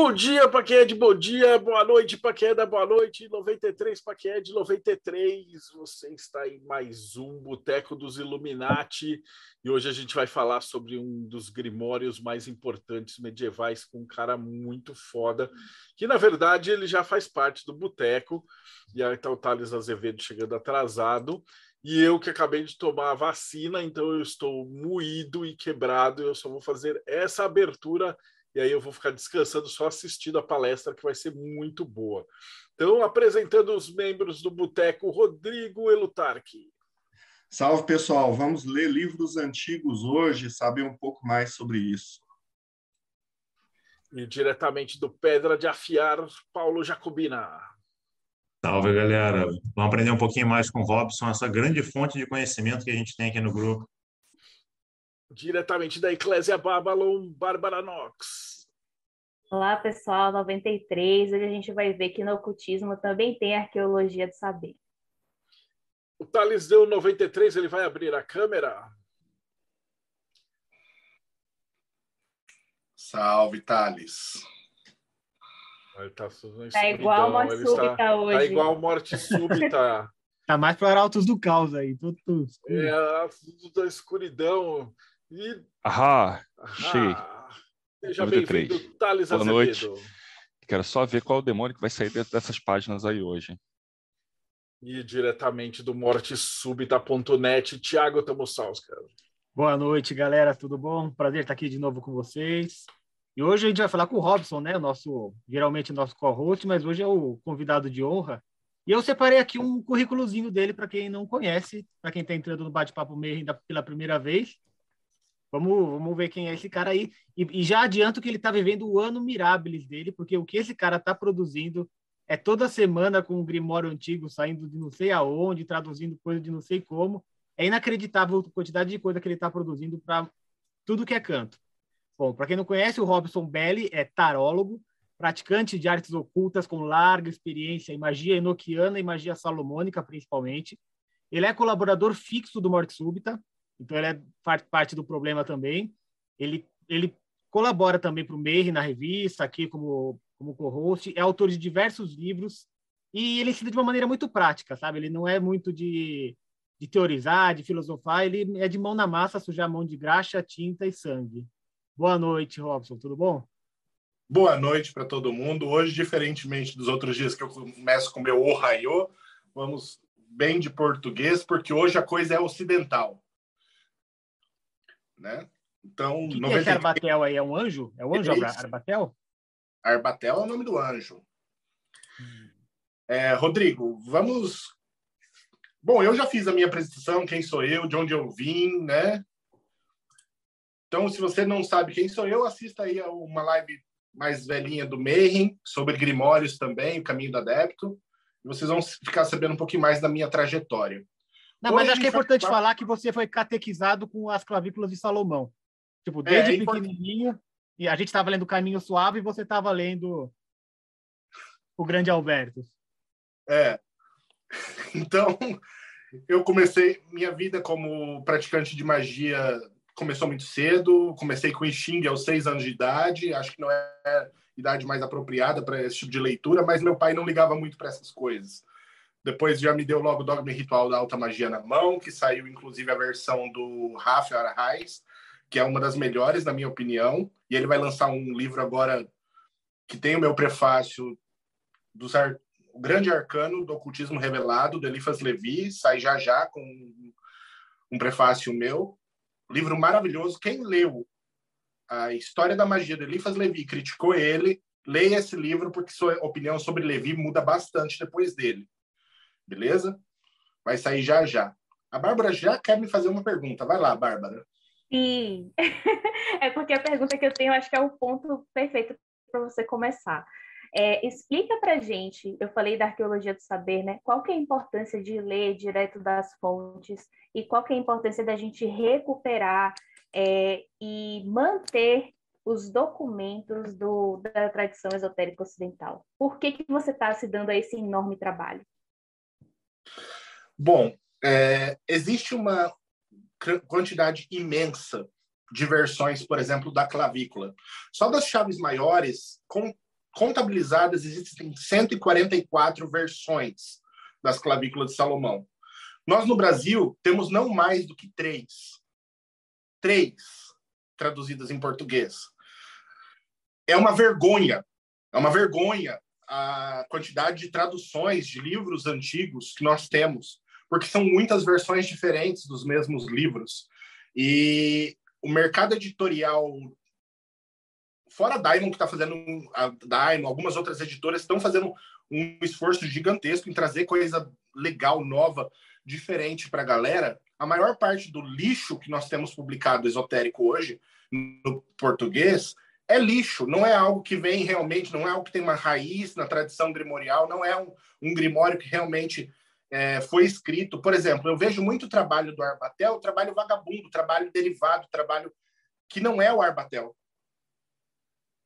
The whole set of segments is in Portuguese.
Bom dia para quem é de bom dia, boa noite para quem é da boa noite, 93 para quem é de 93. Você está em mais um Boteco dos Illuminati e hoje a gente vai falar sobre um dos grimórios mais importantes medievais com um cara muito foda, que na verdade ele já faz parte do Boteco. E aí está o Thales Azevedo chegando atrasado. E eu que acabei de tomar a vacina, então eu estou moído e quebrado. Eu só vou fazer essa abertura e aí eu vou ficar descansando só assistindo a palestra que vai ser muito boa. Então, apresentando os membros do Boteco, Rodrigo Elutarque. Salve, pessoal. Vamos ler livros antigos hoje e saber um pouco mais sobre isso. E diretamente do Pedra de Afiar, Paulo Jacobina. Salve, galera. Vamos aprender um pouquinho mais com o Robson, essa grande fonte de conhecimento que a gente tem aqui no grupo. Diretamente da Eclésia Babylon, Bárbara Knox. Olá, pessoal, 93. Hoje a gente vai ver que no ocultismo também tem arqueologia do saber. O Thales deu 93, ele vai abrir a câmera. Salve, Thales. Ele tá, tá igual morte súbita está, hoje. Tá igual morte súbita. tá mais para Arautos do Caos aí. Tudo, tudo é, tudo da escuridão. E... Ahá, cheguei. Seja bem-vindo, Thales Boa Azevedo. noite. Quero só ver qual o demônio que vai sair dentro dessas páginas aí hoje. E diretamente do mortesúbita.net, Thiago Tamosauskas. Boa noite, galera, tudo bom? Prazer estar aqui de novo com vocês. E hoje a gente vai falar com o Robson, né? Nosso, geralmente nosso co-host, mas hoje é o convidado de honra. E eu separei aqui um currículozinho dele para quem não conhece, para quem está entrando no bate-papo meio ainda pela primeira vez. Vamos, vamos ver quem é esse cara aí. E, e já adianto que ele está vivendo o ano Mirabilis dele, porque o que esse cara está produzindo é toda semana com um grimório antigo saindo de não sei aonde, traduzindo coisa de não sei como. É inacreditável a quantidade de coisa que ele está produzindo para tudo que é canto. Bom, para quem não conhece, o Robson Belli é tarólogo, praticante de artes ocultas com larga experiência em magia enoquiana e magia salomônica, principalmente. Ele é colaborador fixo do Morte Súbita, então ele é parte do problema também. Ele, ele colabora também para o Meir na revista, aqui como, como co-host, é autor de diversos livros e ele ensina de uma maneira muito prática, sabe? Ele não é muito de, de teorizar, de filosofar, ele é de mão na massa, sujar a mão de graxa, tinta e sangue. Boa noite, Robson, tudo bom? Boa noite para todo mundo. Hoje, diferentemente dos outros dias que eu começo com meu Ohio, vamos bem de português, porque hoje a coisa é ocidental né? Então, o que, 90... que é esse Arbatel aí? É um anjo? É o anjo é Arbatel? Arbatel é o nome do anjo. Hum. É, Rodrigo, vamos. Bom, eu já fiz a minha apresentação, quem sou eu, de onde eu vim, né? Então, se você não sabe quem sou eu, assista aí a uma live mais velhinha do Mayhem, sobre Grimórios também, o Caminho do Adepto. E vocês vão ficar sabendo um pouquinho mais da minha trajetória. Não, mas acho que é importante falar... falar que você foi catequizado com as clavículas de Salomão. Tipo, desde é, é pequenininho, e a gente estava lendo o Caminho Suave e você estava lendo o Grande Alberto. É. Então, eu comecei minha vida como praticante de magia começou muito cedo. Comecei com Xing aos seis anos de idade. Acho que não é a idade mais apropriada para esse tipo de leitura, mas meu pai não ligava muito para essas coisas. Depois já me deu logo o Dogma Ritual da Alta Magia na mão, que saiu inclusive a versão do Rafael Arraes, que é uma das melhores, na minha opinião. E ele vai lançar um livro agora que tem o meu prefácio do o Grande Arcano do Ocultismo Revelado, do Eliphas Levi, sai já já com um prefácio meu. Livro maravilhoso. Quem leu a história da magia do Eliphas Levi criticou ele, leia esse livro, porque sua opinião sobre Levi muda bastante depois dele. Beleza? Vai sair já já. A Bárbara já quer me fazer uma pergunta. Vai lá, Bárbara. Sim. é porque a pergunta que eu tenho, acho que é o ponto perfeito para você começar. É, explica para gente, eu falei da arqueologia do saber, né? Qual que é a importância de ler direto das fontes e qual que é a importância da gente recuperar é, e manter os documentos do, da tradição esotérica ocidental? Por que, que você está se dando a esse enorme trabalho? Bom, é, existe uma quantidade imensa de versões, por exemplo, da clavícula. Só das chaves maiores, com, contabilizadas, existem 144 versões das clavículas de Salomão. Nós, no Brasil, temos não mais do que três. Três traduzidas em português. É uma vergonha, é uma vergonha a quantidade de traduções de livros antigos que nós temos, porque são muitas versões diferentes dos mesmos livros. E o mercado editorial fora a Diamond que está fazendo a Diamond, algumas outras editoras estão fazendo um esforço gigantesco em trazer coisa legal, nova, diferente para a galera. A maior parte do lixo que nós temos publicado esotérico hoje no português é lixo, não é algo que vem realmente, não é algo que tem uma raiz na tradição grimorial, não é um, um grimório que realmente é, foi escrito. Por exemplo, eu vejo muito trabalho do Arbatel, trabalho vagabundo, trabalho derivado, trabalho que não é o Arbatel.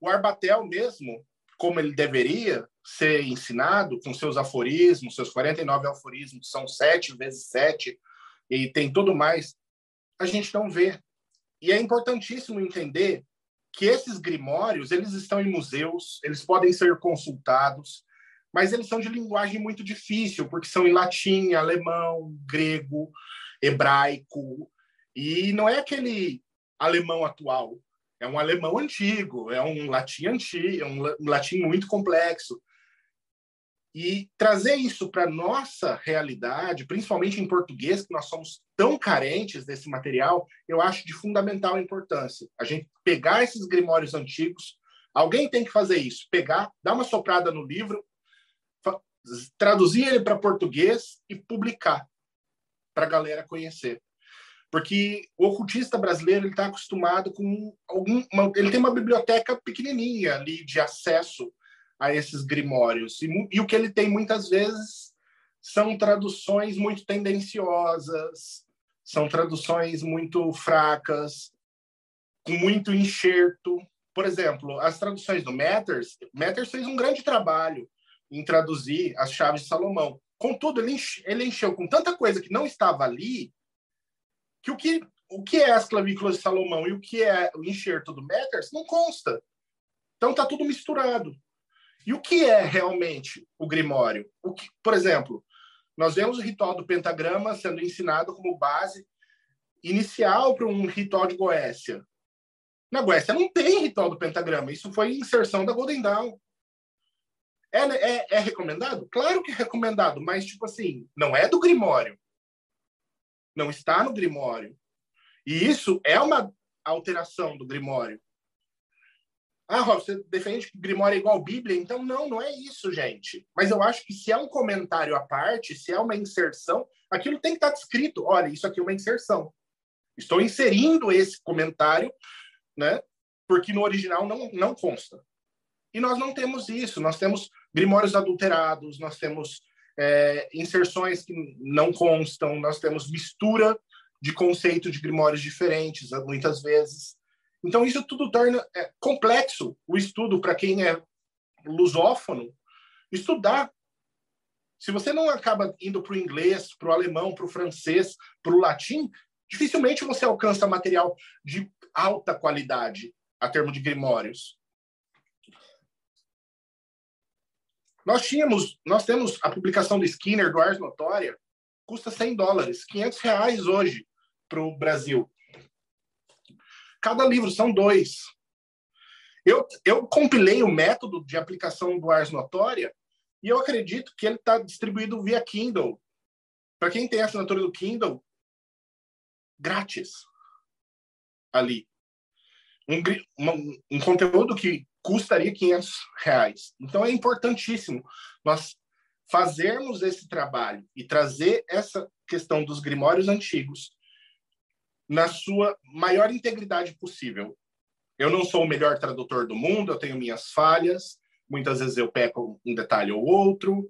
O Arbatel mesmo, como ele deveria ser ensinado, com seus aforismos, seus 49 aforismos, são sete vezes sete, e tem tudo mais, a gente não vê. E é importantíssimo entender que esses grimórios, eles estão em museus, eles podem ser consultados, mas eles são de linguagem muito difícil, porque são em latim, alemão, grego, hebraico, e não é aquele alemão atual, é um alemão antigo, é um latim antigo, é um latim muito complexo. E trazer isso para nossa realidade, principalmente em português, que nós somos tão carentes desse material, eu acho de fundamental importância. A gente pegar esses grimórios antigos, alguém tem que fazer isso, pegar, dar uma soprada no livro, traduzir ele para português e publicar para a galera conhecer. Porque o ocultista brasileiro está acostumado com algum. Uma, ele tem uma biblioteca pequenininha ali de acesso a esses grimórios. E, e o que ele tem muitas vezes são traduções muito tendenciosas, são traduções muito fracas, com muito enxerto. Por exemplo, as traduções do Matters, Matters fez um grande trabalho em traduzir as chaves de Salomão. Contudo, ele, enche, ele encheu com tanta coisa que não estava ali que o que, o que é as clavículas de Salomão e o que é o enxerto do Matters não consta. Então está tudo misturado. E o que é realmente o Grimório? O que, por exemplo, nós vemos o ritual do pentagrama sendo ensinado como base inicial para um ritual de Goécia. Na Goécia não tem ritual do pentagrama, isso foi inserção da Golden Dawn. É, é, é recomendado? Claro que é recomendado, mas, tipo assim, não é do Grimório não está no Grimório. E isso é uma alteração do Grimório. Ah, Rob, você defende que Grimório é igual Bíblia? Então, não, não é isso, gente. Mas eu acho que se é um comentário à parte, se é uma inserção, aquilo tem que estar descrito. Olha, isso aqui é uma inserção. Estou inserindo esse comentário, né? Porque no original não, não consta. E nós não temos isso. Nós temos grimórios adulterados, nós temos é, inserções que não constam, nós temos mistura de conceito de grimórios diferentes, muitas vezes. Então, isso tudo torna é, complexo o estudo para quem é lusófono estudar. Se você não acaba indo para o inglês, para o alemão, para o francês, para o latim, dificilmente você alcança material de alta qualidade a termo de grimórios. Nós tínhamos, nós temos a publicação do Skinner, do Ars Notória, custa 100 dólares, 500 reais hoje para o Brasil. Cada livro são dois. Eu, eu compilei o método de aplicação do Ars Notória e eu acredito que ele está distribuído via Kindle. Para quem tem assinatura do Kindle, grátis ali. Um, um, conteúdo que custaria 500 reais. Então é importantíssimo nós fazermos esse trabalho e trazer essa questão dos grimórios antigos na sua maior integridade possível. Eu não sou o melhor tradutor do mundo, eu tenho minhas falhas, muitas vezes eu peco um detalhe ou outro.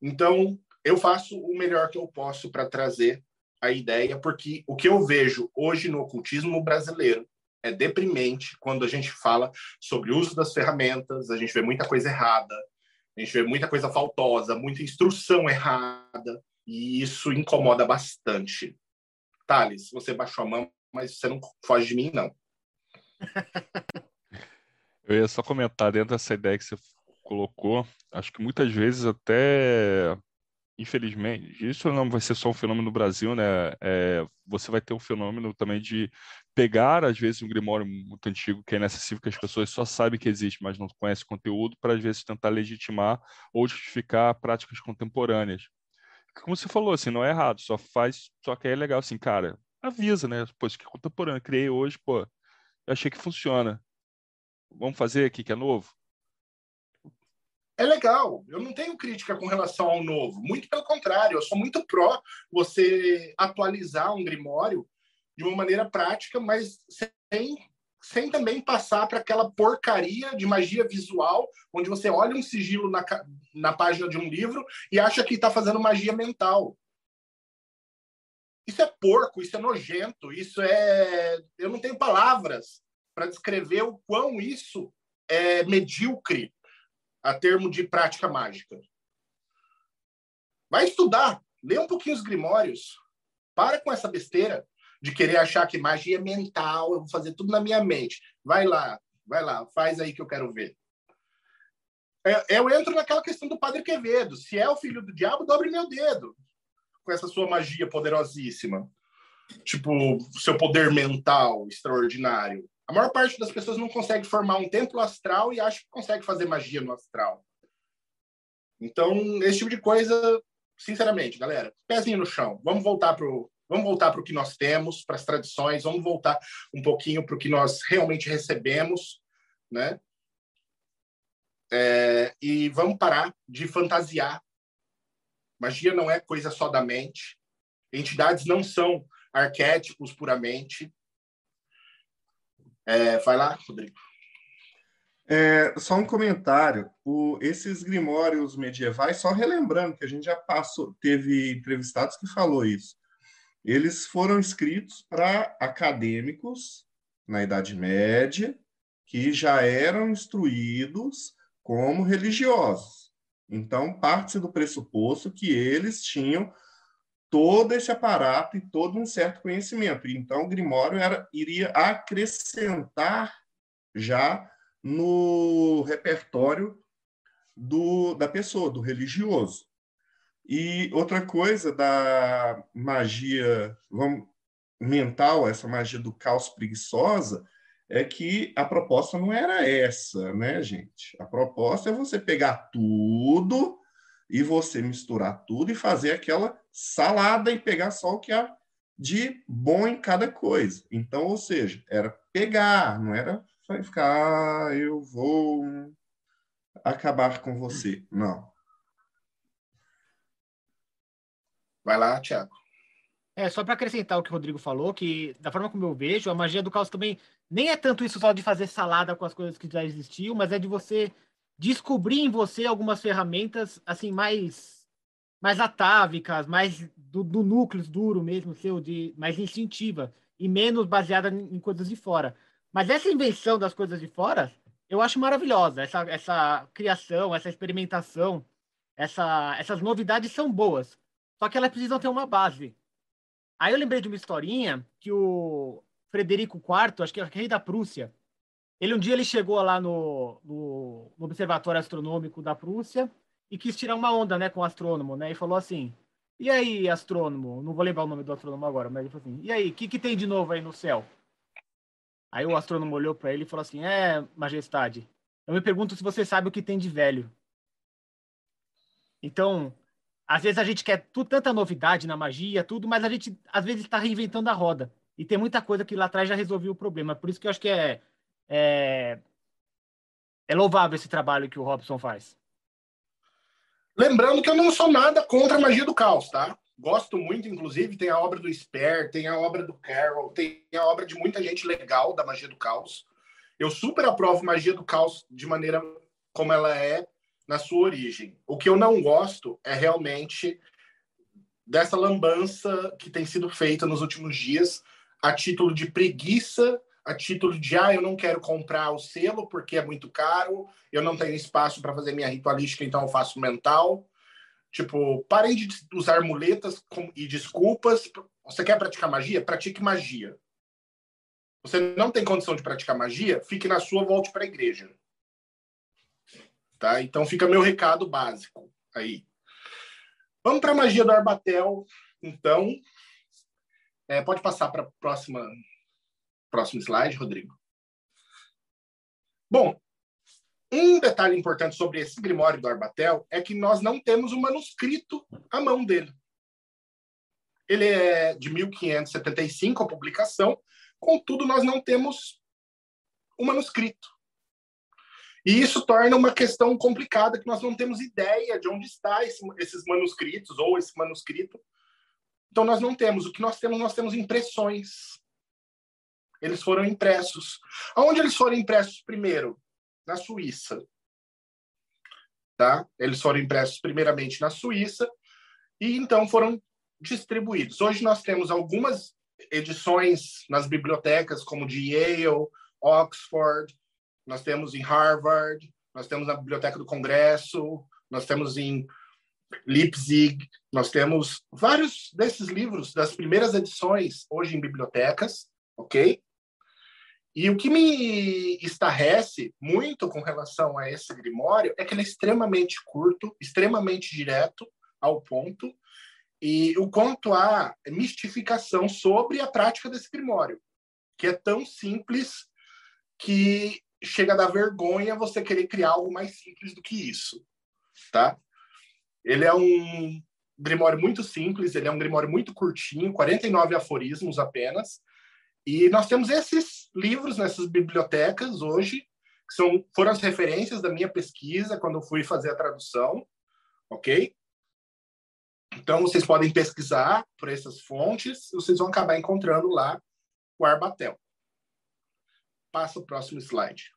Então, eu faço o melhor que eu posso para trazer a ideia, porque o que eu vejo hoje no ocultismo brasileiro é deprimente quando a gente fala sobre o uso das ferramentas, a gente vê muita coisa errada, a gente vê muita coisa faltosa, muita instrução errada. E isso incomoda bastante. Thales, você baixou a mão, mas você não foge de mim, não. Eu ia só comentar dentro dessa ideia que você colocou, acho que muitas vezes até, infelizmente, isso não vai ser só um fenômeno no Brasil, né? É, você vai ter um fenômeno também de pegar, às vezes, um grimório muito antigo que é inacessível, que as pessoas só sabem que existe, mas não conhecem o conteúdo, para às vezes tentar legitimar ou justificar práticas contemporâneas. Como você falou, assim, não é errado, só faz, só que é legal, assim, cara, avisa, né? Pô, isso que é contemporâneo, criei hoje, pô, eu achei que funciona. Vamos fazer aqui que é novo? É legal. Eu não tenho crítica com relação ao novo. Muito pelo contrário, eu sou muito pró você atualizar um grimório de uma maneira prática, mas sem, sem também passar para aquela porcaria de magia visual, onde você olha um sigilo na, na página de um livro e acha que está fazendo magia mental. Isso é porco, isso é nojento, isso é. Eu não tenho palavras para descrever o quão isso é medíocre a termo de prática mágica. Vai estudar, lê um pouquinho os grimórios. Para com essa besteira de querer achar que magia é mental, eu vou fazer tudo na minha mente. Vai lá, vai lá, faz aí que eu quero ver. É, eu entro naquela questão do Padre Quevedo. Se é o filho do diabo, dobre meu dedo com essa sua magia poderosíssima. Tipo, seu poder mental extraordinário. A maior parte das pessoas não consegue formar um templo astral e acha que consegue fazer magia no astral. Então, esse tipo de coisa, sinceramente, galera, pezinho no chão. Vamos voltar pro Vamos voltar para o que nós temos, para as tradições, vamos voltar um pouquinho para o que nós realmente recebemos, né? É, e vamos parar de fantasiar Magia não é coisa só da mente. Entidades não são arquétipos puramente. É, vai lá, Rodrigo. É, só um comentário. O, esses grimórios medievais, só relembrando que a gente já passou, teve entrevistados que falou isso. Eles foram escritos para acadêmicos na Idade Média que já eram instruídos como religiosos. Então, parte-se do pressuposto que eles tinham todo esse aparato e todo um certo conhecimento. Então, o Grimório era, iria acrescentar já no repertório do, da pessoa, do religioso. E outra coisa da magia vamos, mental, essa magia do caos preguiçosa, é que a proposta não era essa, né, gente? A proposta é você pegar tudo e você misturar tudo e fazer aquela salada e pegar só o que há de bom em cada coisa. Então, ou seja, era pegar, não era ficar, ah, eu vou acabar com você. Não. Vai lá, Tiago. É, só para acrescentar o que o Rodrigo falou, que da forma como eu vejo, a magia do caos também nem é tanto isso só de fazer salada com as coisas que já existiam, mas é de você descobrir em você algumas ferramentas assim mais mais atávicas, mais do, do núcleo duro mesmo seu, de mais instintiva e menos baseada em coisas de fora. Mas essa invenção das coisas de fora, eu acho maravilhosa. Essa, essa criação, essa experimentação, essa, essas novidades são boas. Só que elas precisam ter uma base. Aí eu lembrei de uma historinha que o Frederico IV, acho que é rei da Prússia, ele um dia ele chegou lá no, no, no, Observatório Astronômico da Prússia e quis tirar uma onda, né, com o astrônomo, né, e falou assim: "E aí, astrônomo? Não vou lembrar o nome do astrônomo agora, mas ele falou assim: "E aí, o que, que tem de novo aí no céu?" Aí o astrônomo olhou para ele e falou assim: "É, majestade, eu me pergunto se você sabe o que tem de velho." Então, às vezes a gente quer tudo, tanta novidade na magia, tudo, mas a gente às vezes está reinventando a roda. E tem muita coisa que lá atrás já resolveu o problema. Por isso que eu acho que é, é, é louvável esse trabalho que o Robson faz. Lembrando que eu não sou nada contra a magia do caos, tá? Gosto muito, inclusive, tem a obra do Sper, tem a obra do Carroll, tem a obra de muita gente legal da magia do caos. Eu super aprovo magia do caos de maneira como ela é na sua origem. O que eu não gosto é realmente dessa lambança que tem sido feita nos últimos dias a título de preguiça, a título de ah, eu não quero comprar o selo porque é muito caro, eu não tenho espaço para fazer minha ritualística, então eu faço mental. Tipo, parem de usar muletas e desculpas. Você quer praticar magia? Pratique magia. Você não tem condição de praticar magia? Fique na sua, volte para a igreja. Tá? Então fica meu recado básico aí. Vamos para a magia do Arbatel. Então, é, pode passar para a próxima próximo slide, Rodrigo. Bom, um detalhe importante sobre esse Grimório do Arbatel é que nós não temos um manuscrito à mão dele. Ele é de 1575, a publicação, contudo, nós não temos um manuscrito. E isso torna uma questão complicada, que nós não temos ideia de onde está esse, esses manuscritos, ou esse manuscrito. Então, nós não temos. O que nós temos, nós temos impressões. Eles foram impressos. Aonde eles foram impressos primeiro? Na Suíça. Tá? Eles foram impressos primeiramente na Suíça e então foram distribuídos. Hoje nós temos algumas edições nas bibliotecas, como de Yale, Oxford, nós temos em Harvard, nós temos na Biblioteca do Congresso, nós temos em Leipzig, nós temos vários desses livros das primeiras edições hoje em bibliotecas, ok? E o que me estarrece muito com relação a esse grimório é que ele é extremamente curto, extremamente direto ao ponto, e o quanto há mistificação sobre a prática desse grimório, que é tão simples que chega a dar vergonha você querer criar algo mais simples do que isso, tá? Ele é um grimório muito simples, ele é um grimório muito curtinho, 49 aforismos apenas, e nós temos esses livros nessas bibliotecas hoje, que são, foram as referências da minha pesquisa quando eu fui fazer a tradução, ok? Então, vocês podem pesquisar por essas fontes, vocês vão acabar encontrando lá o Arbatel. Passa o próximo slide.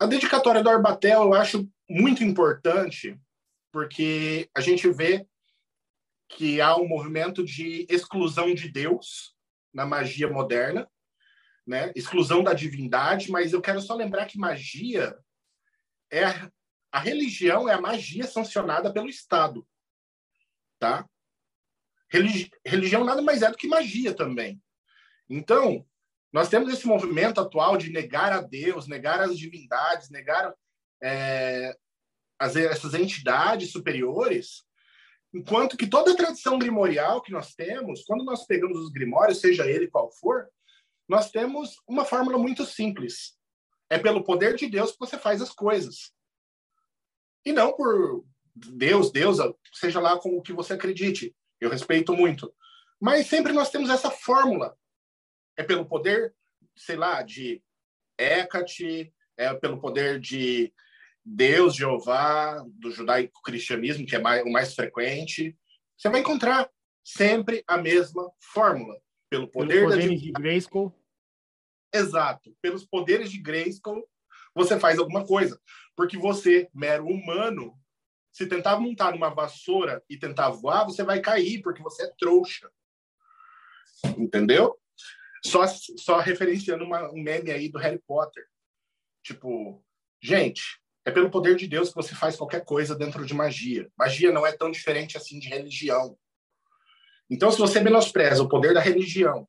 A dedicatória do Arbatel eu acho muito importante, porque a gente vê que há um movimento de exclusão de Deus na magia moderna, né? exclusão da divindade, mas eu quero só lembrar que magia é a religião é a magia sancionada pelo Estado, tá? Religi religião nada mais é do que magia também. Então, nós temos esse movimento atual de negar a Deus, negar as divindades, negar é, as, essas entidades superiores, enquanto que toda a tradição grimorial que nós temos, quando nós pegamos os grimórios, seja ele qual for, nós temos uma fórmula muito simples. É pelo poder de Deus que você faz as coisas. E não por Deus, deusa, seja lá com o que você acredite. Eu respeito muito. Mas sempre nós temos essa fórmula. É pelo poder, sei lá, de Hecate, é pelo poder de Deus, Jeová, do judaico-cristianismo, que é mais, o mais frequente. Você vai encontrar sempre a mesma fórmula. Pelo poder Pelos da poderes de Grayskull. Exato. Pelos poderes de Grayskull, você faz alguma coisa. Porque você, mero humano, se tentar montar numa vassoura e tentar voar, você vai cair, porque você é trouxa. Entendeu? Só, só referenciando uma, um meme aí do Harry Potter. Tipo, gente, é pelo poder de Deus que você faz qualquer coisa dentro de magia. Magia não é tão diferente assim de religião. Então, se você menospreza o poder da religião,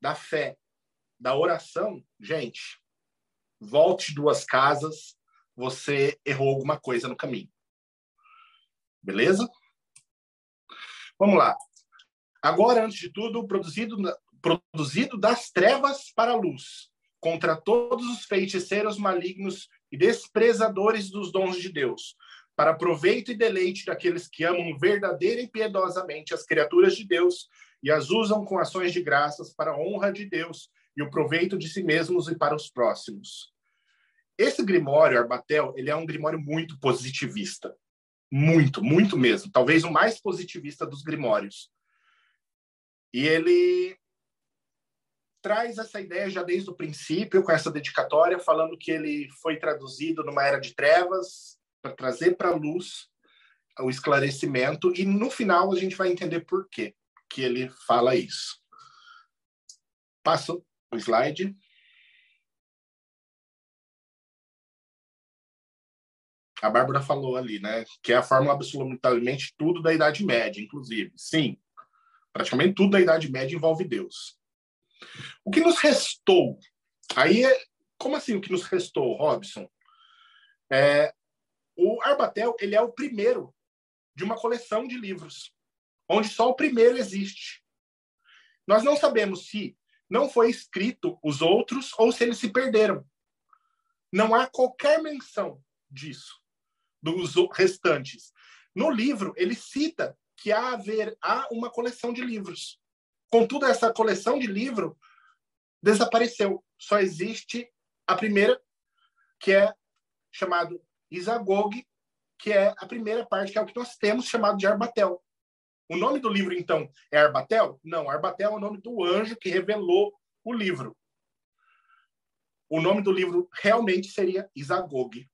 da fé, da oração, gente, volte duas casas, você errou alguma coisa no caminho. Beleza? Vamos lá. Agora, antes de tudo, produzido, produzido das trevas para a luz, contra todos os feiticeiros malignos e desprezadores dos dons de Deus, para proveito e deleite daqueles que amam verdadeira e piedosamente as criaturas de Deus e as usam com ações de graças para a honra de Deus e o proveito de si mesmos e para os próximos. Esse Grimório, Arbatel, ele é um Grimório muito positivista. Muito, muito mesmo. Talvez o mais positivista dos Grimórios. E ele traz essa ideia já desde o princípio, com essa dedicatória, falando que ele foi traduzido numa era de trevas, para trazer para a luz o esclarecimento, e no final a gente vai entender por quê que ele fala isso. Passo o slide. a Bárbara falou ali, né? Que é a fórmula absolutamente tudo da Idade Média, inclusive. Sim, praticamente tudo da Idade Média envolve Deus. O que nos restou? Aí, é, como assim o que nos restou, Robson? É, o Arbatel ele é o primeiro de uma coleção de livros, onde só o primeiro existe. Nós não sabemos se não foi escrito os outros ou se eles se perderam. Não há qualquer menção disso dos restantes. No livro, ele cita que há, haver, há uma coleção de livros. Contudo, essa coleção de livro desapareceu. Só existe a primeira, que é chamado Isagog, que é a primeira parte, que é o que nós temos chamado de Arbatel. O nome do livro, então, é Arbatel? Não, Arbatel é o nome do anjo que revelou o livro. O nome do livro realmente seria Isagog.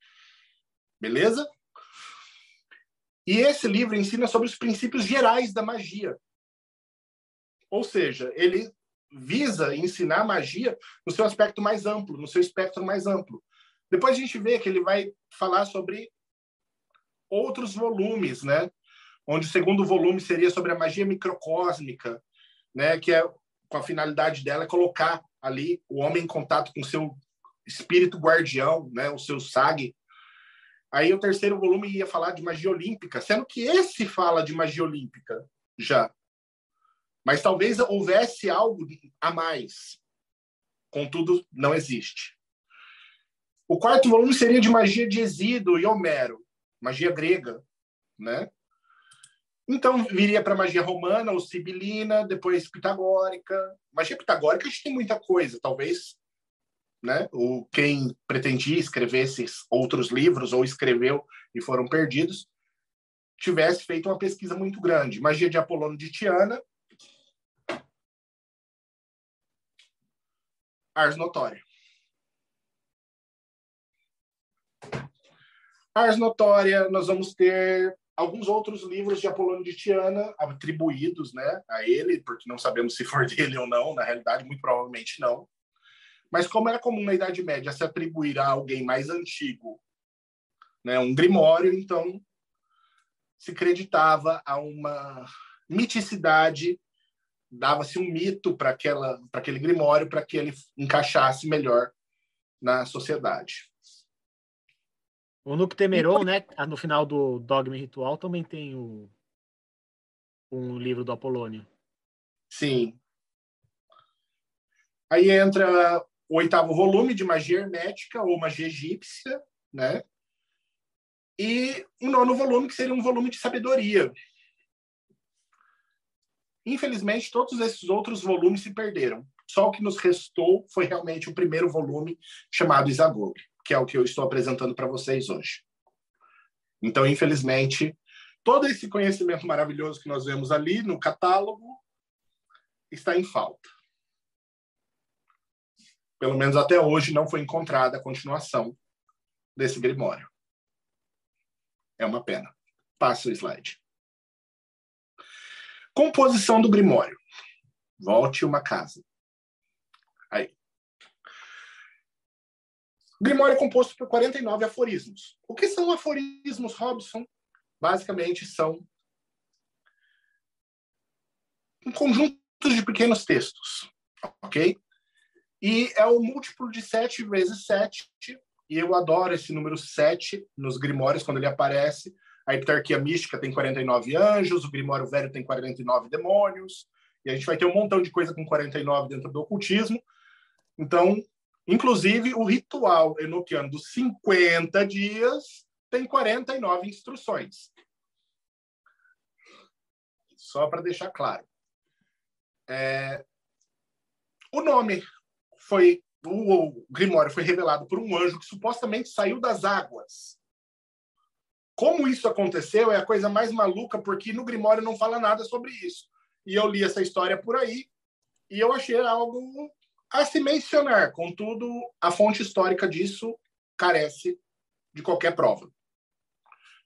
Beleza? E esse livro ensina sobre os princípios gerais da magia. Ou seja, ele visa ensinar magia no seu aspecto mais amplo, no seu espectro mais amplo. Depois a gente vê que ele vai falar sobre outros volumes, né? Onde o segundo volume seria sobre a magia microcósmica, né? Que é com a finalidade dela é colocar ali o homem em contato com seu espírito guardião, né? O seu sag, Aí o terceiro volume ia falar de magia olímpica, sendo que esse fala de magia olímpica já. Mas talvez houvesse algo a mais. Contudo, não existe. O quarto volume seria de magia de Exído e Homero, magia grega, né? Então viria para magia romana ou sibilina, depois pitagórica. Magia pitagórica a gente tem muita coisa, talvez né? O quem pretendia escrever esses outros livros ou escreveu e foram perdidos tivesse feito uma pesquisa muito grande. Magia de Apolônio de Tiana, Ars Notória. Ars Notória, nós vamos ter alguns outros livros de Apolônio de Tiana atribuídos né, a ele, porque não sabemos se for dele ou não, na realidade, muito provavelmente não. Mas como era comum na Idade Média se atribuir a alguém mais antigo, né, um grimório, então se acreditava a uma miticidade, dava-se um mito para aquela para aquele grimório para que ele encaixasse melhor na sociedade. O Nuke Temeron, né, no final do Dogma Ritual também tem o um livro do Apolônio. Sim. Aí entra o oitavo volume de magia hermética ou magia egípcia, né? E um nono volume que seria um volume de sabedoria. Infelizmente, todos esses outros volumes se perderam. Só o que nos restou foi realmente o primeiro volume chamado Isagog, que é o que eu estou apresentando para vocês hoje. Então, infelizmente, todo esse conhecimento maravilhoso que nós vemos ali no catálogo está em falta pelo menos até hoje, não foi encontrada a continuação desse Grimório. É uma pena. Passa o slide. Composição do Grimório. Volte uma casa. Aí. O Grimório é composto por 49 aforismos. O que são aforismos, Robson? Basicamente são um conjunto de pequenos textos, ok? E é o múltiplo de 7 vezes 7. E eu adoro esse número 7 nos grimórios, quando ele aparece. A heptarquia mística tem 49 anjos, o grimório velho tem 49 demônios. E a gente vai ter um montão de coisa com 49 dentro do ocultismo. Então, inclusive, o ritual enoquiano dos 50 dias tem 49 instruções. Só para deixar claro. É... O nome foi o, Grimório foi revelado por um anjo que supostamente saiu das águas. Como isso aconteceu é a coisa mais maluca, porque no Grimório não fala nada sobre isso. E eu li essa história por aí e eu achei algo a se mencionar. Contudo, a fonte histórica disso carece de qualquer prova.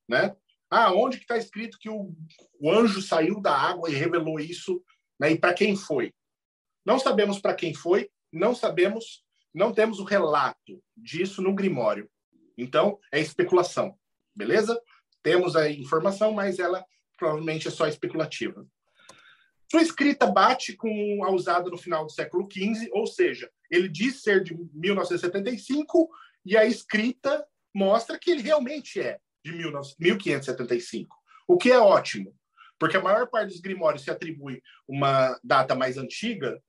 Né? Ah, onde que está escrito que o, o, anjo saiu da água e revelou isso? Né? E para quem foi? Não sabemos para quem foi, não sabemos, não temos o relato disso no Grimório. Então, é especulação. Beleza? Temos a informação, mas ela provavelmente é só especulativa. Sua escrita bate com a usada no final do século XV, ou seja, ele diz ser de 1975 e a escrita mostra que ele realmente é de 1575, o que é ótimo, porque a maior parte dos grimórios se atribui uma data mais antiga,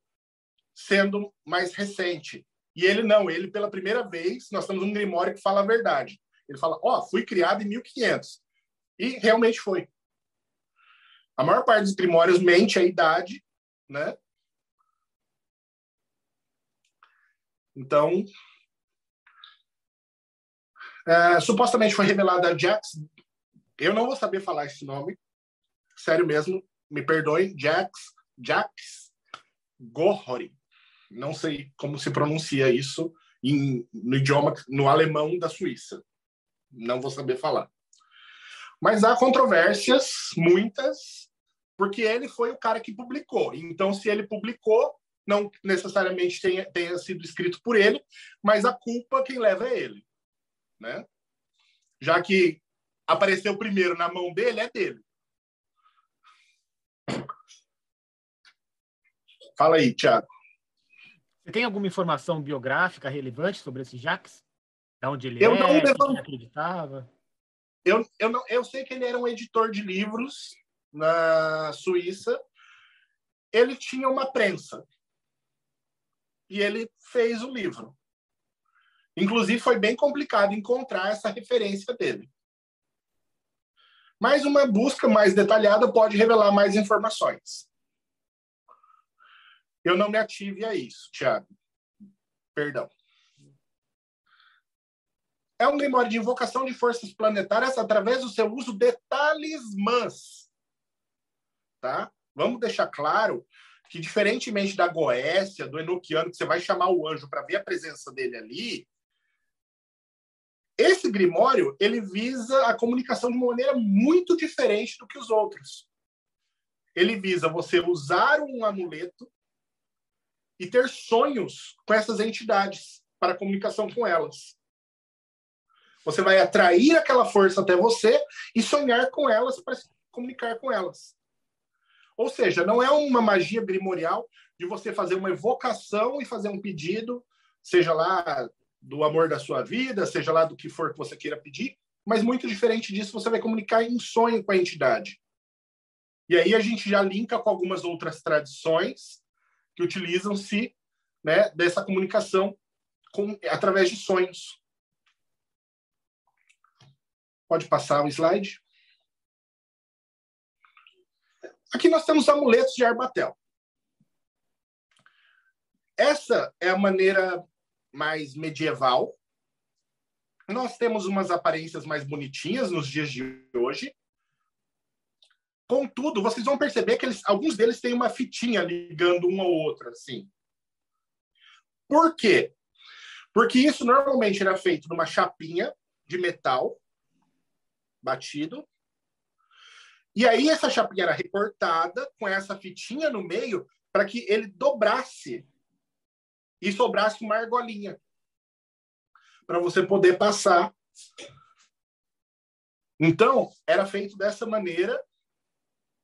sendo mais recente. E ele não, ele pela primeira vez, nós temos um grimório que fala a verdade. Ele fala, ó, oh, fui criado em 1500. E realmente foi. A maior parte dos grimórios mente a idade, né? Então, é, supostamente foi revelada a Jax. Eu não vou saber falar esse nome. Sério mesmo, me perdoe. Jax, Jax Gohori. Não sei como se pronuncia isso em, no idioma, no alemão da Suíça. Não vou saber falar. Mas há controvérsias, muitas, porque ele foi o cara que publicou. Então, se ele publicou, não necessariamente tenha, tenha sido escrito por ele, mas a culpa quem leva é ele. Né? Já que apareceu primeiro na mão dele, é dele. Fala aí, Thiago. Você tem alguma informação biográfica relevante sobre esse Jacques? Da onde ele eu é, não levant... acreditava? Eu, eu, não, eu sei que ele era um editor de livros na Suíça. Ele tinha uma prensa. E ele fez o livro. Inclusive, foi bem complicado encontrar essa referência dele. Mas uma busca mais detalhada pode revelar mais informações. Eu não me ative a isso, Tiago. Perdão. É um grimório de invocação de forças planetárias através do seu uso de talismãs. Tá? Vamos deixar claro que, diferentemente da Goécia, do Enoquiano, que você vai chamar o anjo para ver a presença dele ali, esse grimório ele visa a comunicação de uma maneira muito diferente do que os outros. Ele visa você usar um amuleto e ter sonhos com essas entidades para comunicação com elas. Você vai atrair aquela força até você e sonhar com elas para comunicar com elas. Ou seja, não é uma magia grimorial de você fazer uma evocação e fazer um pedido, seja lá do amor da sua vida, seja lá do que for que você queira pedir, mas muito diferente disso, você vai comunicar em sonho com a entidade. E aí a gente já linka com algumas outras tradições que utilizam-se né, dessa comunicação com, através de sonhos. Pode passar o slide. Aqui nós temos amuletos de Arbatel. Essa é a maneira mais medieval. Nós temos umas aparências mais bonitinhas nos dias de hoje. Contudo, vocês vão perceber que eles, alguns deles têm uma fitinha ligando um ao outro, assim. Por quê? Porque isso normalmente era feito numa chapinha de metal batido. E aí essa chapinha era recortada com essa fitinha no meio para que ele dobrasse e sobrasse uma argolinha para você poder passar. Então, era feito dessa maneira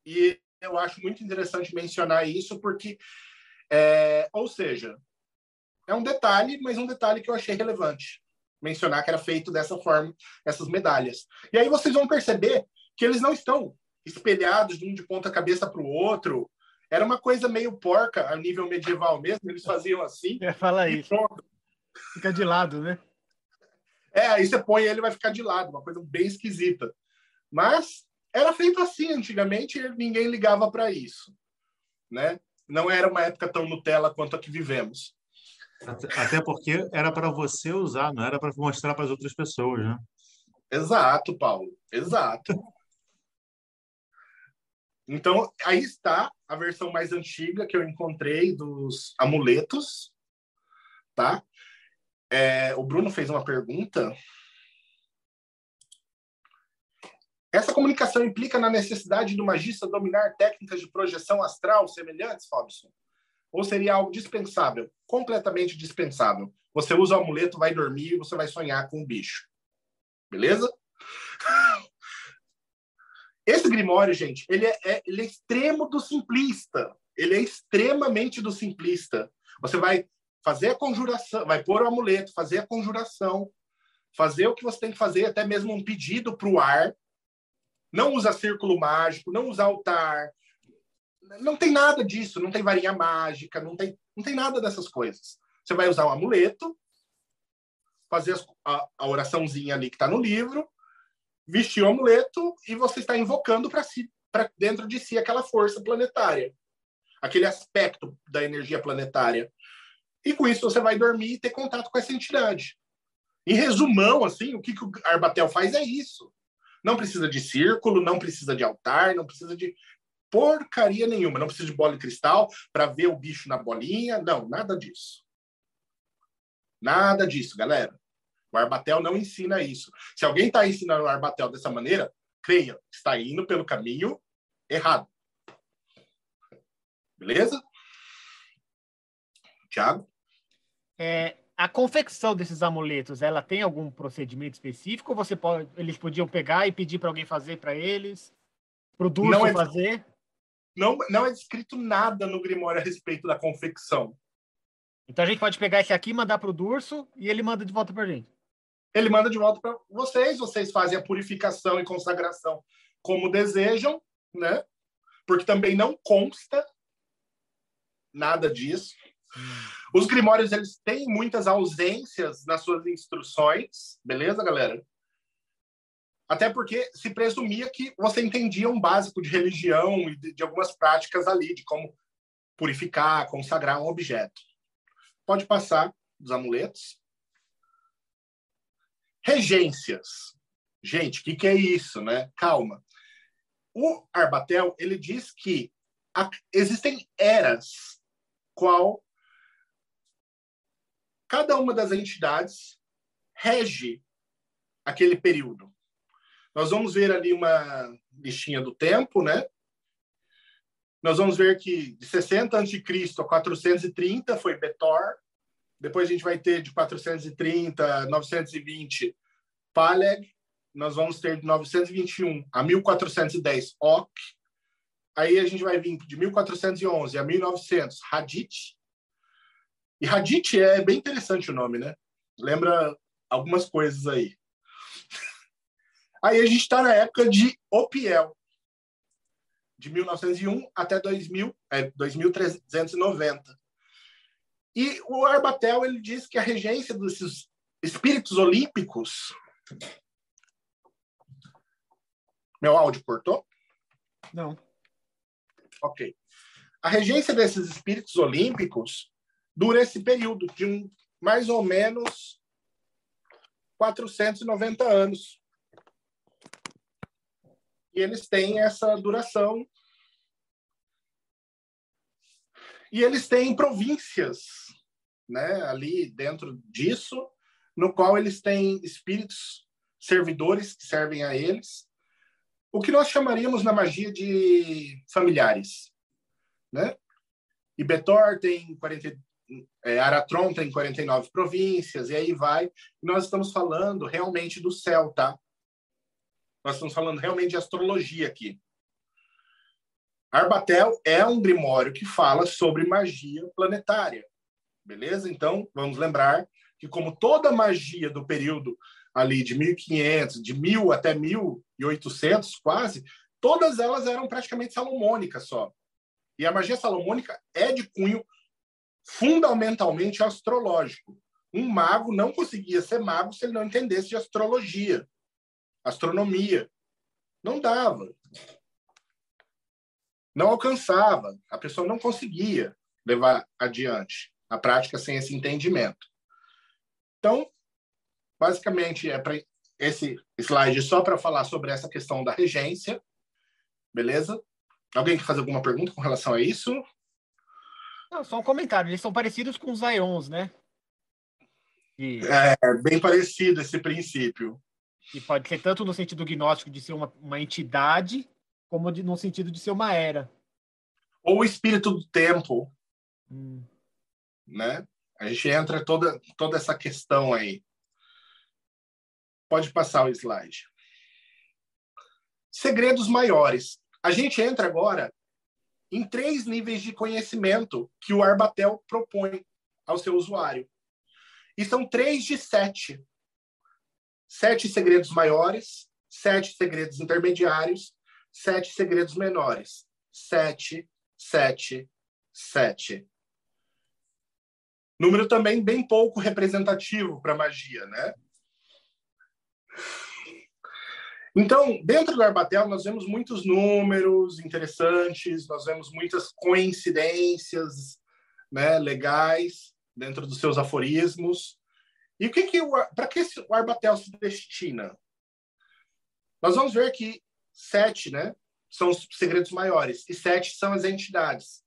e eu acho muito interessante mencionar isso, porque, é, ou seja, é um detalhe, mas um detalhe que eu achei relevante mencionar que era feito dessa forma, essas medalhas. E aí vocês vão perceber que eles não estão espelhados de um de ponta cabeça para o outro. Era uma coisa meio porca a nível medieval mesmo, eles faziam assim. É, fala. Pronto. Fica de lado, né? É, aí você põe ele vai ficar de lado, uma coisa bem esquisita. Mas era feito assim antigamente e ninguém ligava para isso, né? Não era uma época tão Nutella quanto a que vivemos. Até porque era para você usar, não era para mostrar para as outras pessoas, né? Exato, Paulo. Exato. Então, aí está a versão mais antiga que eu encontrei dos amuletos, tá? É, o Bruno fez uma pergunta Essa comunicação implica na necessidade do magista dominar técnicas de projeção astral semelhantes, Robson? Ou seria algo dispensável? Completamente dispensável. Você usa o amuleto, vai dormir e você vai sonhar com o bicho. Beleza? Esse Grimório, gente, ele é, é, ele é extremo do simplista. Ele é extremamente do simplista. Você vai fazer a conjuração, vai pôr o amuleto, fazer a conjuração, fazer o que você tem que fazer, até mesmo um pedido para o ar. Não usa círculo mágico, não usa altar. Não tem nada disso, não tem varinha mágica, não tem, não tem nada dessas coisas. Você vai usar o amuleto, fazer a, a oraçãozinha ali que está no livro, vestir o amuleto e você está invocando para si, para dentro de si aquela força planetária, aquele aspecto da energia planetária. E com isso você vai dormir e ter contato com essa entidade. Em resumão, assim, o que, que o Arbatel faz é isso. Não precisa de círculo, não precisa de altar, não precisa de porcaria nenhuma. Não precisa de bola de cristal para ver o bicho na bolinha. Não, nada disso. Nada disso, galera. O Arbatel não ensina isso. Se alguém está ensinando o Arbatel dessa maneira, creia, está indo pelo caminho errado. Beleza? Tiago? É, a confecção desses amuletos, ela tem algum procedimento específico? Ou você pode, eles podiam pegar e pedir para alguém fazer para eles? Para o Durso não é, fazer? Não, não é descrito nada no Grimório a respeito da confecção. Então a gente pode pegar esse aqui, mandar para o Durso e ele manda de volta para a gente ele manda de volta para vocês, vocês fazem a purificação e consagração como desejam, né? Porque também não consta nada disso. Hum. Os grimórios eles têm muitas ausências nas suas instruções, beleza, galera? Até porque se presumia que você entendia um básico de religião e de, de algumas práticas ali, de como purificar, consagrar um objeto. Pode passar dos amuletos. Regências. Gente, o que, que é isso, né? Calma. O Arbatel, ele diz que existem eras qual cada uma das entidades rege aquele período. Nós vamos ver ali uma listinha do tempo, né? Nós vamos ver que de 60 a.C. a 430 foi Betor, depois a gente vai ter de 430, 920 Paleg. Nós vamos ter de 921 a 1410 Ok. Aí a gente vai vir de 1411 a 1900 Hadith. E Hadith é bem interessante o nome, né? Lembra algumas coisas aí. Aí a gente está na época de Opiel, de 1901 até 2000, é, 2390. E o Arbatel ele diz que a regência desses espíritos olímpicos. Meu áudio cortou? Não. Ok. A regência desses espíritos olímpicos dura esse período de um, mais ou menos 490 anos. E eles têm essa duração E eles têm províncias né, ali dentro disso, no qual eles têm espíritos servidores que servem a eles, o que nós chamaríamos na magia de familiares. Né? E Betor tem 40, é, Aratron tem 49 províncias, e aí vai. Nós estamos falando realmente do céu, tá? Nós estamos falando realmente de astrologia aqui. Arbatel é um grimório que fala sobre magia planetária, beleza? Então, vamos lembrar que como toda magia do período ali de 1500, de 1000 até 1800 quase, todas elas eram praticamente salomônicas só. E a magia salomônica é de cunho fundamentalmente astrológico. Um mago não conseguia ser mago se ele não entendesse de astrologia, astronomia. Não dava não alcançava, a pessoa não conseguia levar adiante a prática sem esse entendimento. Então, basicamente, é para esse slide só para falar sobre essa questão da regência, beleza? Alguém quer fazer alguma pergunta com relação a isso? Não, só um comentário. Eles são parecidos com os Ions, né? E... É, bem parecido esse princípio. E pode ser tanto no sentido gnóstico de ser uma, uma entidade, como de, no sentido de ser uma era. Ou o espírito do tempo. Hum. Né? A gente entra toda, toda essa questão aí. Pode passar o slide. Segredos maiores. A gente entra agora em três níveis de conhecimento que o Arbatel propõe ao seu usuário. E são três de sete. Sete segredos maiores, sete segredos intermediários, sete segredos menores. Sete, sete, sete. Número também bem pouco representativo para magia, né? Então, dentro do Arbatel, nós vemos muitos números interessantes, nós vemos muitas coincidências né, legais dentro dos seus aforismos. E o que que para que o Arbatel se destina? Nós vamos ver que sete, né, são os segredos maiores e sete são as entidades.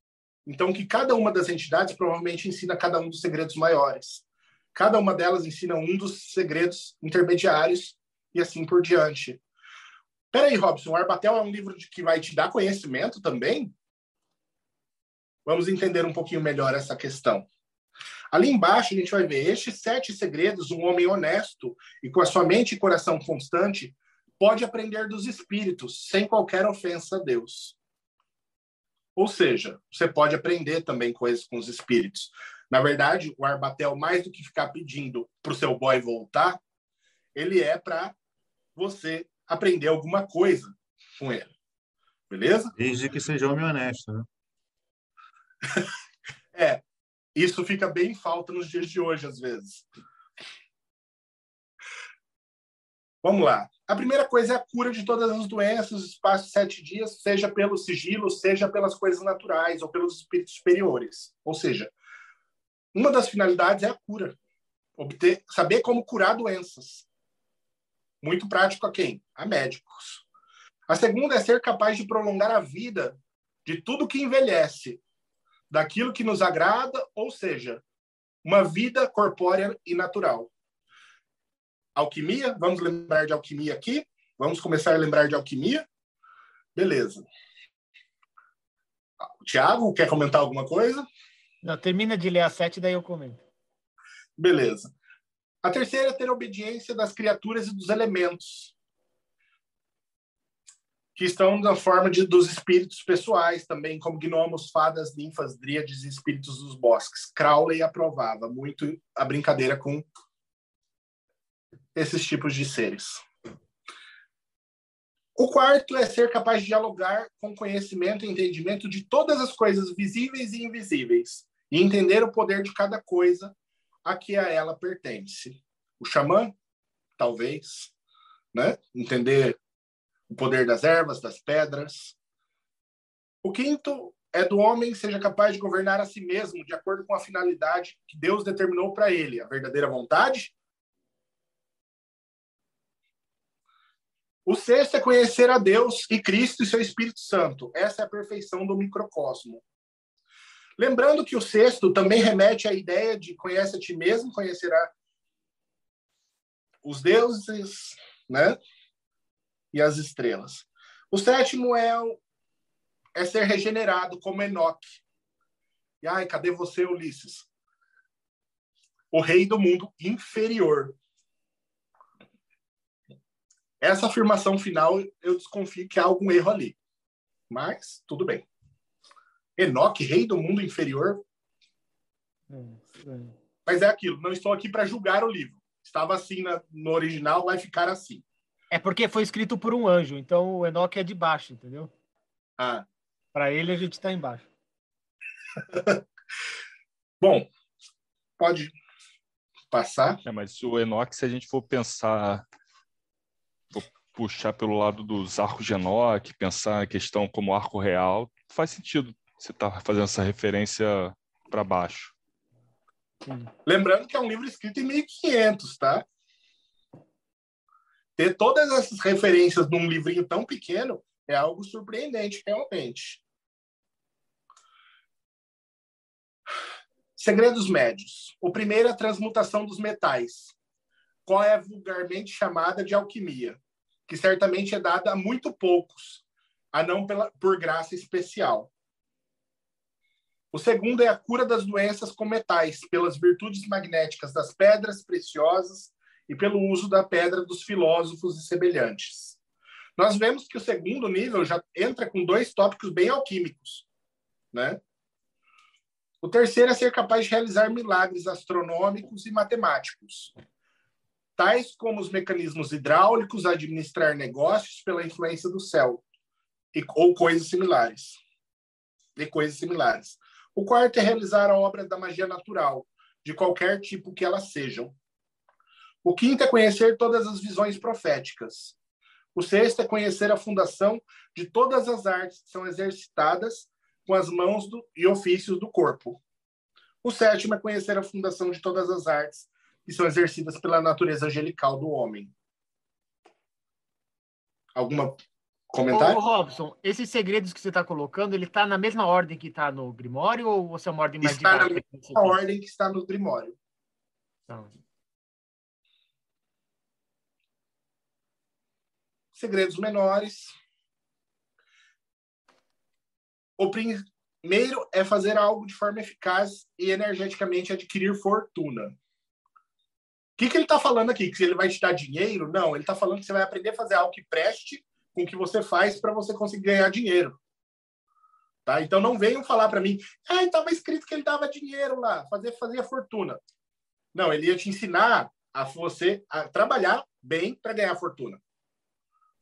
Então, que cada uma das entidades provavelmente ensina cada um dos segredos maiores. Cada uma delas ensina um dos segredos intermediários e assim por diante. Peraí, Robson, o Arbatel é um livro que vai te dar conhecimento também? Vamos entender um pouquinho melhor essa questão. Ali embaixo a gente vai ver estes sete segredos, um homem honesto e com a sua mente e coração constante pode aprender dos espíritos sem qualquer ofensa a Deus. Ou seja, você pode aprender também coisas com os espíritos. Na verdade, o Arbatel, mais do que ficar pedindo para o seu boy voltar, ele é para você aprender alguma coisa com ele. Beleza? Desde que seja homem honesto, né? é, isso fica bem em falta nos dias de hoje, às vezes. Vamos lá. A primeira coisa é a cura de todas as doenças, espaço de sete dias, seja pelo sigilo, seja pelas coisas naturais ou pelos espíritos superiores. Ou seja, uma das finalidades é a cura. Obter, saber como curar doenças. Muito prático a quem? A médicos. A segunda é ser capaz de prolongar a vida de tudo que envelhece, daquilo que nos agrada, ou seja, uma vida corpórea e natural. Alquimia, vamos lembrar de alquimia aqui? Vamos começar a lembrar de alquimia? Beleza. Tiago, quer comentar alguma coisa? Não, termina de ler a sete, daí eu comento. Beleza. A terceira é ter obediência das criaturas e dos elementos, que estão na forma de, dos espíritos pessoais também, como gnomos, fadas, ninfas, dríades e espíritos dos bosques. Crowley aprovava muito a brincadeira com esses tipos de seres. O quarto é ser capaz de dialogar com conhecimento e entendimento de todas as coisas visíveis e invisíveis e entender o poder de cada coisa a que a ela pertence. O xamã, talvez, né? Entender o poder das ervas, das pedras. O quinto é do homem seja capaz de governar a si mesmo de acordo com a finalidade que Deus determinou para ele, a verdadeira vontade. O sexto é conhecer a Deus e Cristo e seu Espírito Santo. Essa é a perfeição do microcosmo. Lembrando que o sexto também remete à ideia de conhece a ti mesmo, conhecerá os deuses, né? E as estrelas. O sétimo é, é ser regenerado como Enoque. E ai, cadê você, Ulisses? O rei do mundo inferior. Essa afirmação final, eu desconfio que há algum erro ali. Mas, tudo bem. Enoque, rei do mundo inferior. Hum, Mas é aquilo, não estou aqui para julgar o livro. Estava assim na, no original, vai ficar assim. É porque foi escrito por um anjo, então o Enoque é de baixo, entendeu? Ah. Para ele a gente está embaixo. Bom, pode passar. É, mas o Enoque, se a gente for pensar, for puxar pelo lado dos arcos de Enoque, pensar a questão como arco real, faz sentido você estar tá fazendo essa referência para baixo. Lembrando que é um livro escrito em 1500, tá? Ter todas essas referências num livrinho tão pequeno é algo surpreendente, realmente. Segredos médios. O primeiro é a transmutação dos metais, qual é vulgarmente chamada de alquimia, que certamente é dada a muito poucos, a não pela, por graça especial. O segundo é a cura das doenças com metais, pelas virtudes magnéticas das pedras preciosas e pelo uso da pedra dos filósofos e semelhantes. Nós vemos que o segundo nível já entra com dois tópicos bem alquímicos, né? O terceiro é ser capaz de realizar milagres astronômicos e matemáticos, tais como os mecanismos hidráulicos, administrar negócios pela influência do céu, e, ou coisas similares. E coisas similares. O quarto é realizar a obra da magia natural, de qualquer tipo que elas sejam. O quinto é conhecer todas as visões proféticas. O sexto é conhecer a fundação de todas as artes que são exercitadas com as mãos do, e ofícios do corpo. O sétimo é conhecer a fundação de todas as artes que são exercidas pela natureza angelical do homem. Alguma comentário? Ô, Robson, esses segredos que você está colocando, ele está na mesma ordem que está no Grimório ou você é uma ordem mais Está na mesma ordem que está no Grimório. Então. Segredos menores. O primeiro é fazer algo de forma eficaz e energeticamente adquirir fortuna. O que, que ele está falando aqui? Que ele vai te dar dinheiro? Não, ele está falando que você vai aprender a fazer algo que preste com o que você faz para você conseguir ganhar dinheiro. Tá? Então não venham falar para mim, ah, estava escrito que ele dava dinheiro lá, fazer fazia fortuna. Não, ele ia te ensinar a você a trabalhar bem para ganhar fortuna.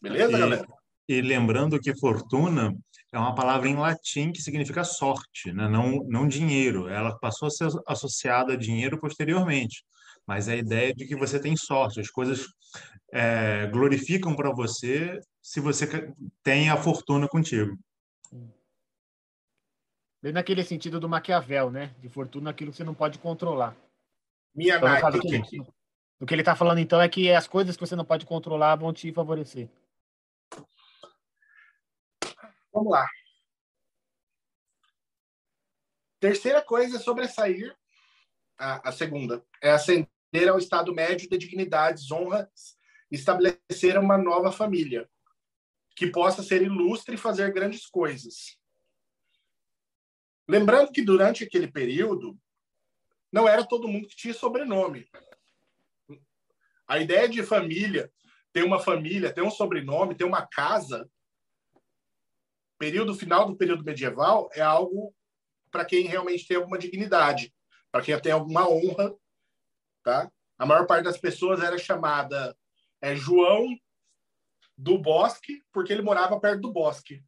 Beleza, e, galera? E lembrando que fortuna é uma palavra em latim que significa sorte, né? não, não dinheiro. Ela passou a ser associada a dinheiro posteriormente. Mas a ideia de que você tem sorte, as coisas é, glorificam para você se você tem a fortuna contigo. Bem naquele sentido do Maquiavel, né? De fortuna aquilo que você não pode controlar. Minha então, no, que ele, o que ele está falando então é que as coisas que você não pode controlar vão te favorecer. Vamos lá. Terceira coisa é sobressair, a, a segunda, é ascender ao estado médio de dignidades, honras, estabelecer uma nova família que possa ser ilustre e fazer grandes coisas. Lembrando que durante aquele período não era todo mundo que tinha sobrenome. A ideia de família, ter uma família, ter um sobrenome, ter uma casa, período final do período medieval é algo para quem realmente tem alguma dignidade, para quem tem alguma honra, tá? A maior parte das pessoas era chamada é, João do bosque, porque ele morava perto do bosque.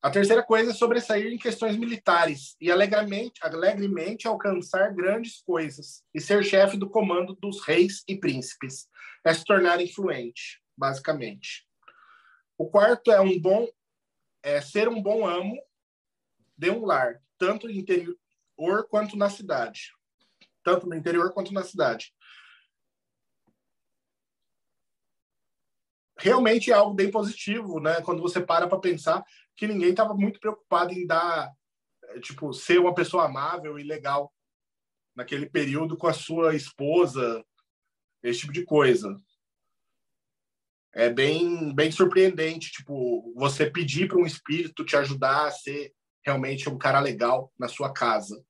A terceira coisa é sobressair em questões militares e alegremente, alegremente alcançar grandes coisas e ser chefe do comando dos reis e príncipes. É se tornar influente, basicamente. O quarto é um bom é ser um bom amo de um lar, tanto no interior quanto na cidade tanto no interior quanto na cidade. Realmente é algo bem positivo, né? Quando você para para pensar que ninguém estava muito preocupado em dar, eh, tipo, ser uma pessoa amável e legal naquele período com a sua esposa, esse tipo de coisa. É bem, bem surpreendente, tipo, você pedir para um espírito te ajudar a ser realmente um cara legal na sua casa.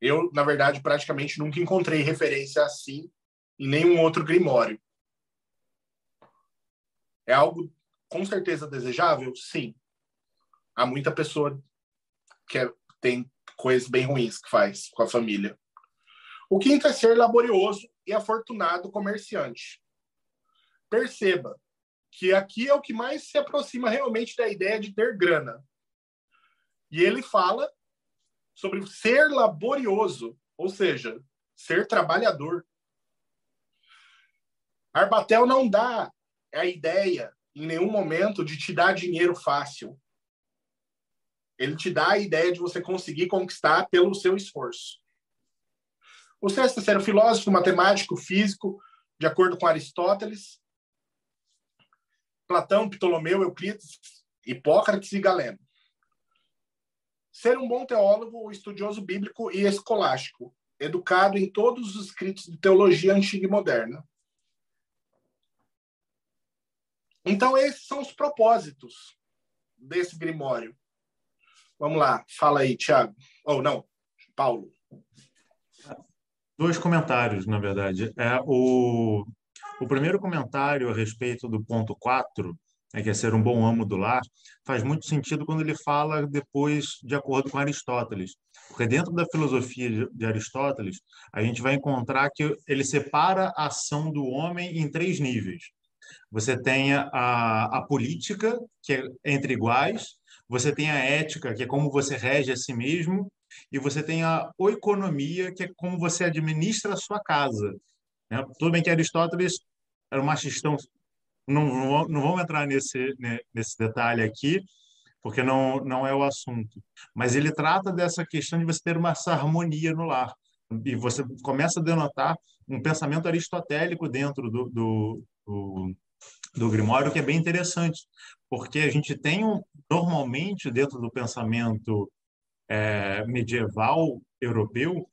Eu, na verdade, praticamente nunca encontrei referência assim em nenhum outro grimório. É algo com certeza desejável? Sim. Há muita pessoa que é, tem coisas bem ruins que faz com a família. O quinto é ser laborioso e afortunado comerciante. Perceba que aqui é o que mais se aproxima realmente da ideia de ter grana. E ele fala sobre ser laborioso, ou seja, ser trabalhador. Arbatel não dá a ideia em nenhum momento de te dar dinheiro fácil. Ele te dá a ideia de você conseguir conquistar pelo seu esforço. O sexto ser filósofo, matemático, físico, de acordo com Aristóteles, Platão, Ptolomeu, Euclides, Hipócrates e Galeno ser um bom teólogo, estudioso bíblico e escolástico, educado em todos os escritos de teologia antiga e moderna. Então, esses são os propósitos desse grimório. Vamos lá, fala aí, Tiago. Ou oh, não, Paulo. Dois comentários, na verdade. É, o, o primeiro comentário a respeito do ponto 4, né, que é ser um bom amo do lar, faz muito sentido quando ele fala depois de acordo com Aristóteles. Porque dentro da filosofia de Aristóteles, a gente vai encontrar que ele separa a ação do homem em três níveis. Você tem a, a política, que é entre iguais, você tem a ética, que é como você rege a si mesmo, e você tem a economia, que é como você administra a sua casa. Né? Tudo bem que Aristóteles era um machistão, não, não vamos entrar nesse, né, nesse detalhe aqui, porque não, não é o assunto. Mas ele trata dessa questão de você ter uma harmonia no lar. E você começa a denotar um pensamento aristotélico dentro do, do, do, do Grimório, que é bem interessante, porque a gente tem, um, normalmente, dentro do pensamento é, medieval europeu,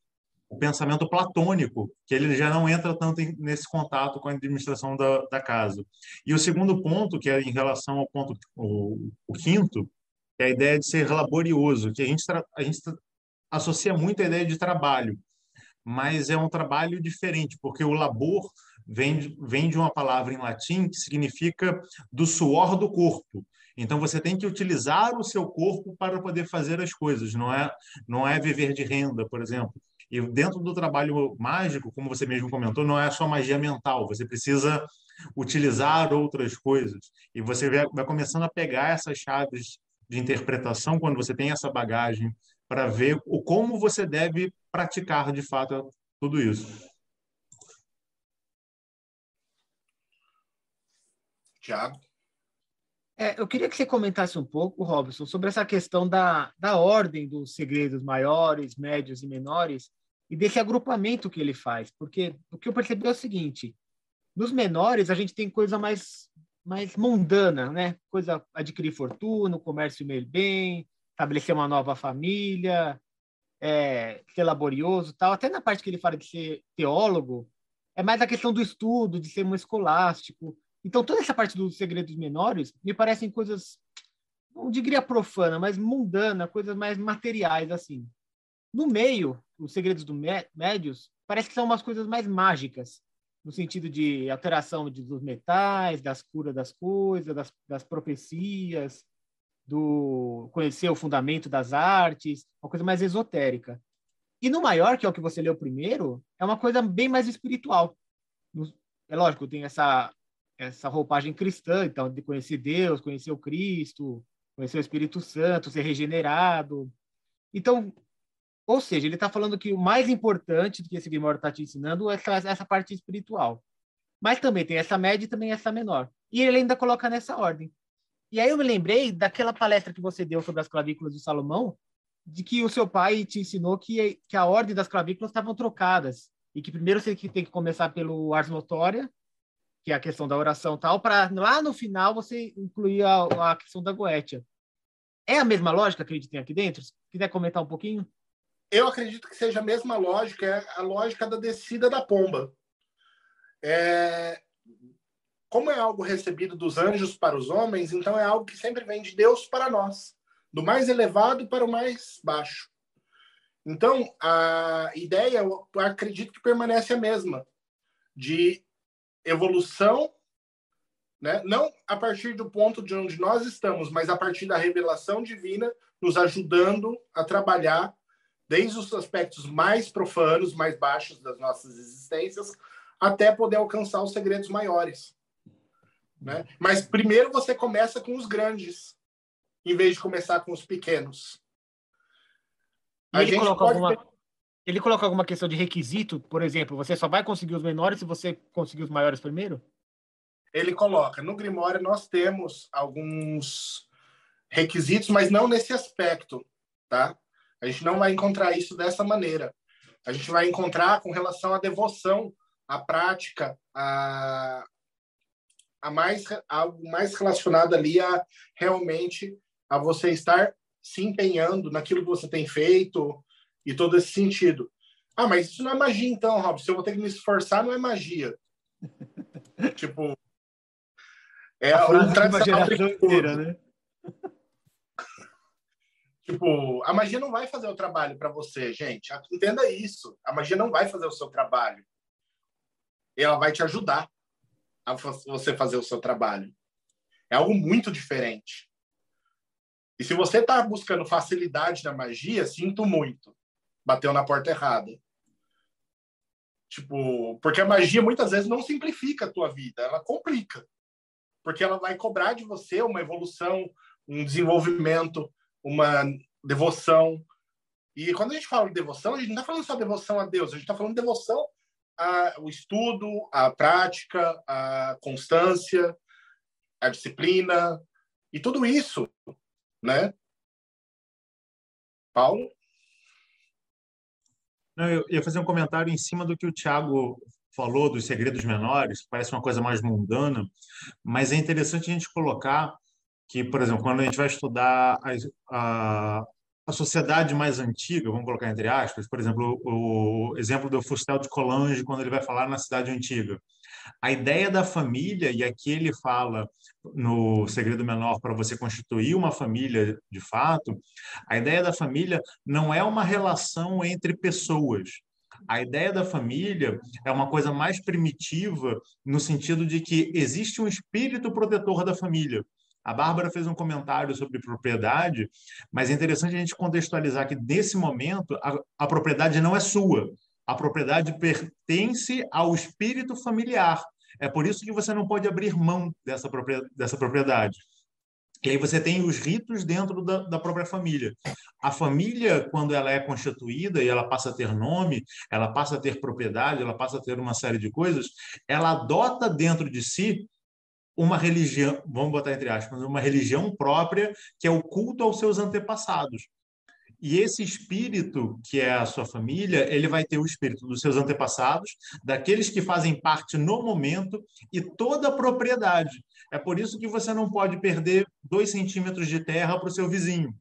o pensamento platônico, que ele já não entra tanto em, nesse contato com a administração da, da, casa. E o segundo ponto, que é em relação ao ponto o, o quinto, é a ideia de ser laborioso, que a gente, a gente associa muito a ideia de trabalho, mas é um trabalho diferente, porque o labor vem vem de uma palavra em latim que significa do suor do corpo. Então você tem que utilizar o seu corpo para poder fazer as coisas, não é não é viver de renda, por exemplo. E dentro do trabalho mágico, como você mesmo comentou, não é só magia mental, você precisa utilizar outras coisas. E você vai, começando a pegar essas chaves de interpretação quando você tem essa bagagem para ver o como você deve praticar de fato tudo isso. Tiago? É, eu queria que você comentasse um pouco, Robson, sobre essa questão da, da ordem dos segredos maiores, médios e menores e desse agrupamento que ele faz. Porque o que eu percebi é o seguinte: nos menores, a gente tem coisa mais, mais mundana, né? Coisa adquirir fortuna, comércio meio bem, estabelecer uma nova família, é, ser laborioso tal. Até na parte que ele fala de ser teólogo, é mais a questão do estudo, de ser um escolástico. Então, toda essa parte dos segredos menores me parecem coisas, não diria profana, mas mundana, coisas mais materiais, assim. No meio, os segredos do médios, parece que são umas coisas mais mágicas, no sentido de alteração de, dos metais, das curas das coisas, das, das profecias, do conhecer o fundamento das artes, uma coisa mais esotérica. E no maior, que é o que você leu primeiro, é uma coisa bem mais espiritual. É lógico, tem essa essa roupagem cristã, então, de conhecer Deus, conhecer o Cristo, conhecer o Espírito Santo, ser regenerado. Então, ou seja, ele está falando que o mais importante do que esse Grimório está te ensinando é essa, essa parte espiritual. Mas também tem essa média e também essa menor. E ele ainda coloca nessa ordem. E aí eu me lembrei daquela palestra que você deu sobre as clavículas de Salomão, de que o seu pai te ensinou que, que a ordem das clavículas estavam trocadas. E que primeiro você tem que começar pelo ars notória, que é a questão da oração tal, para lá no final você incluir a, a questão da goétia. É a mesma lógica que a gente tem aqui dentro? Se quiser comentar um pouquinho? Eu acredito que seja a mesma lógica, é a lógica da descida da pomba. É... Como é algo recebido dos anjos para os homens, então é algo que sempre vem de Deus para nós, do mais elevado para o mais baixo. Então, a ideia, eu acredito que permanece a mesma, de evolução, né? não a partir do ponto de onde nós estamos, mas a partir da revelação divina, nos ajudando a trabalhar desde os aspectos mais profanos, mais baixos das nossas existências, até poder alcançar os segredos maiores. Né? Mas primeiro você começa com os grandes, em vez de começar com os pequenos. A gente pode alguma... Ele coloca alguma questão de requisito, por exemplo, você só vai conseguir os menores se você conseguir os maiores primeiro? Ele coloca. No Grimório nós temos alguns requisitos, mas não nesse aspecto, tá? A gente não vai encontrar isso dessa maneira. A gente vai encontrar com relação à devoção, à prática, a, a mais algo mais relacionado ali a realmente a você estar se empenhando naquilo que você tem feito, e todo esse sentido. Ah, mas isso não é magia então, Rob. Se eu vou ter que me esforçar, não é magia. tipo, é a uma geração inteira, né? Tipo, a magia não vai fazer o trabalho para você, gente. Entenda isso. A magia não vai fazer o seu trabalho. Ela vai te ajudar a você fazer o seu trabalho. É algo muito diferente. E se você está buscando facilidade na magia, sinto muito. Bateu na porta errada. Tipo, porque a magia muitas vezes não simplifica a tua vida, ela complica. Porque ela vai cobrar de você uma evolução, um desenvolvimento, uma devoção. E quando a gente fala de devoção, a gente não está falando só devoção a Deus, a gente está falando de devoção ao estudo, à prática, à constância, à disciplina, e tudo isso, né? Paulo? Não, eu ia fazer um comentário em cima do que o Tiago falou dos segredos menores, parece uma coisa mais mundana, mas é interessante a gente colocar que, por exemplo, quando a gente vai estudar a, a, a sociedade mais antiga, vamos colocar entre aspas, por exemplo, o, o exemplo do Fustel de Colange, quando ele vai falar na cidade antiga. A ideia da família, e aqui ele fala no Segredo Menor para você constituir uma família de fato, a ideia da família não é uma relação entre pessoas. A ideia da família é uma coisa mais primitiva, no sentido de que existe um espírito protetor da família. A Bárbara fez um comentário sobre propriedade, mas é interessante a gente contextualizar que, nesse momento, a, a propriedade não é sua. A propriedade pertence ao espírito familiar. É por isso que você não pode abrir mão dessa propriedade. E aí você tem os ritos dentro da, da, própria família. A família, quando ela é constituída e ela passa a ter nome, ela passa a ter propriedade, ela passa a ter uma série de coisas, ela adota dentro de si uma religião, vamos botar entre aspas, uma religião própria que é o culto aos seus antepassados. E esse espírito, que é a sua família, ele vai ter o espírito dos seus antepassados, daqueles que fazem parte no momento e toda a propriedade. É por isso que você não pode perder dois centímetros de terra para o seu vizinho.